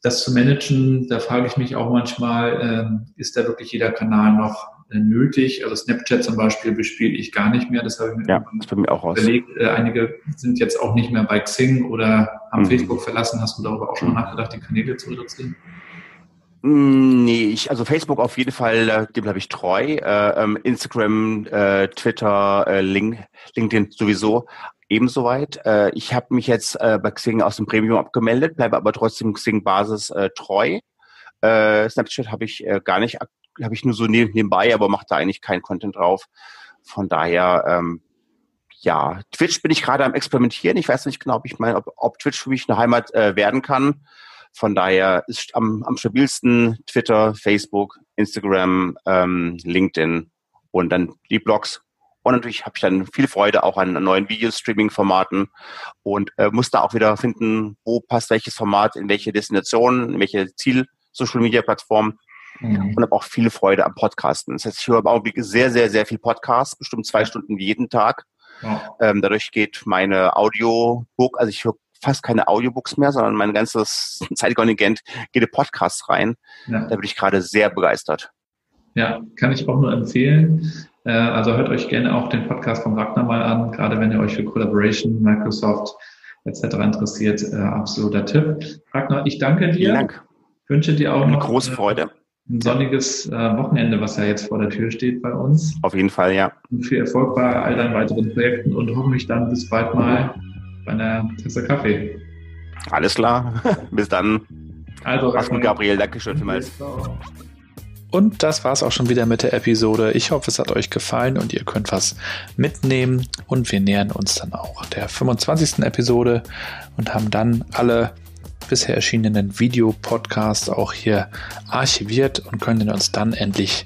das zu managen. Da frage ich mich auch manchmal, ähm, ist da wirklich jeder Kanal noch äh, nötig? Also Snapchat zum Beispiel bespiele ich gar nicht mehr. Das habe ich mir, ja, mir auch überlegt. Äh, einige sind jetzt auch nicht mehr bei Xing oder haben mhm. Facebook verlassen. Hast du darüber auch schon mal nachgedacht, die Kanäle zu reduzieren? Mm, nee, ich, also Facebook auf jeden Fall, äh, dem bleibe ich treu. Äh, ähm, Instagram, äh, Twitter, äh, Link, LinkedIn sowieso ebenso weit. Äh, ich habe mich jetzt äh, bei Xing aus dem Premium abgemeldet, bleibe aber trotzdem Xing-Basis äh, treu. Äh, Snapchat habe ich äh, gar nicht, habe ich nur so nebenbei, aber mache da eigentlich keinen Content drauf. Von daher, ähm, ja, Twitch bin ich gerade am experimentieren. Ich weiß nicht genau, ob ich meine, ob, ob Twitch für mich eine Heimat äh, werden kann. Von daher ist am, am stabilsten Twitter, Facebook, Instagram, ähm, LinkedIn und dann die Blogs. Und natürlich habe ich dann viel Freude auch an neuen Videostreaming-Formaten und äh, muss da auch wieder finden, wo passt welches Format in welche Destination, in welche Ziel-Social-Media-Plattform. Mhm. Und habe auch viel Freude am Podcasten. Das heißt, ich höre im Augenblick sehr, sehr, sehr viel Podcasts, bestimmt zwei Stunden jeden Tag. Ja. Ähm, dadurch geht meine Audiobook, also ich höre fast keine Audiobooks mehr, sondern mein ganzes Zeitkontingent geht in Podcasts rein. Ja. Da bin ich gerade sehr begeistert. Ja, kann ich auch nur empfehlen. Äh, also hört euch gerne auch den Podcast von Ragnar mal an, gerade wenn ihr euch für Collaboration, Microsoft etc. interessiert. Äh, absoluter Tipp. Ragnar, ich danke dir. Vielen Dank. Wünsche dir auch Eine noch große Freude. ein sonniges äh, Wochenende, was ja jetzt vor der Tür steht bei uns. Auf jeden Fall, ja. Und viel Erfolg bei all deinen weiteren Projekten und hoffentlich dann bis bald mal bei einer Tasse Kaffee. Alles klar. Bis dann. Also, Mach's gut, Gabriel. Dankeschön vielmals. Und das war's auch schon wieder mit der Episode. Ich hoffe, es hat euch gefallen und ihr könnt was mitnehmen. Und wir nähern uns dann auch der 25. Episode und haben dann alle bisher erschienenen Videopodcast auch hier archiviert und können uns dann endlich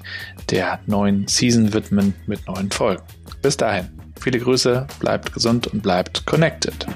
der neuen Season widmen mit neuen Folgen. Bis dahin, viele Grüße, bleibt gesund und bleibt connected.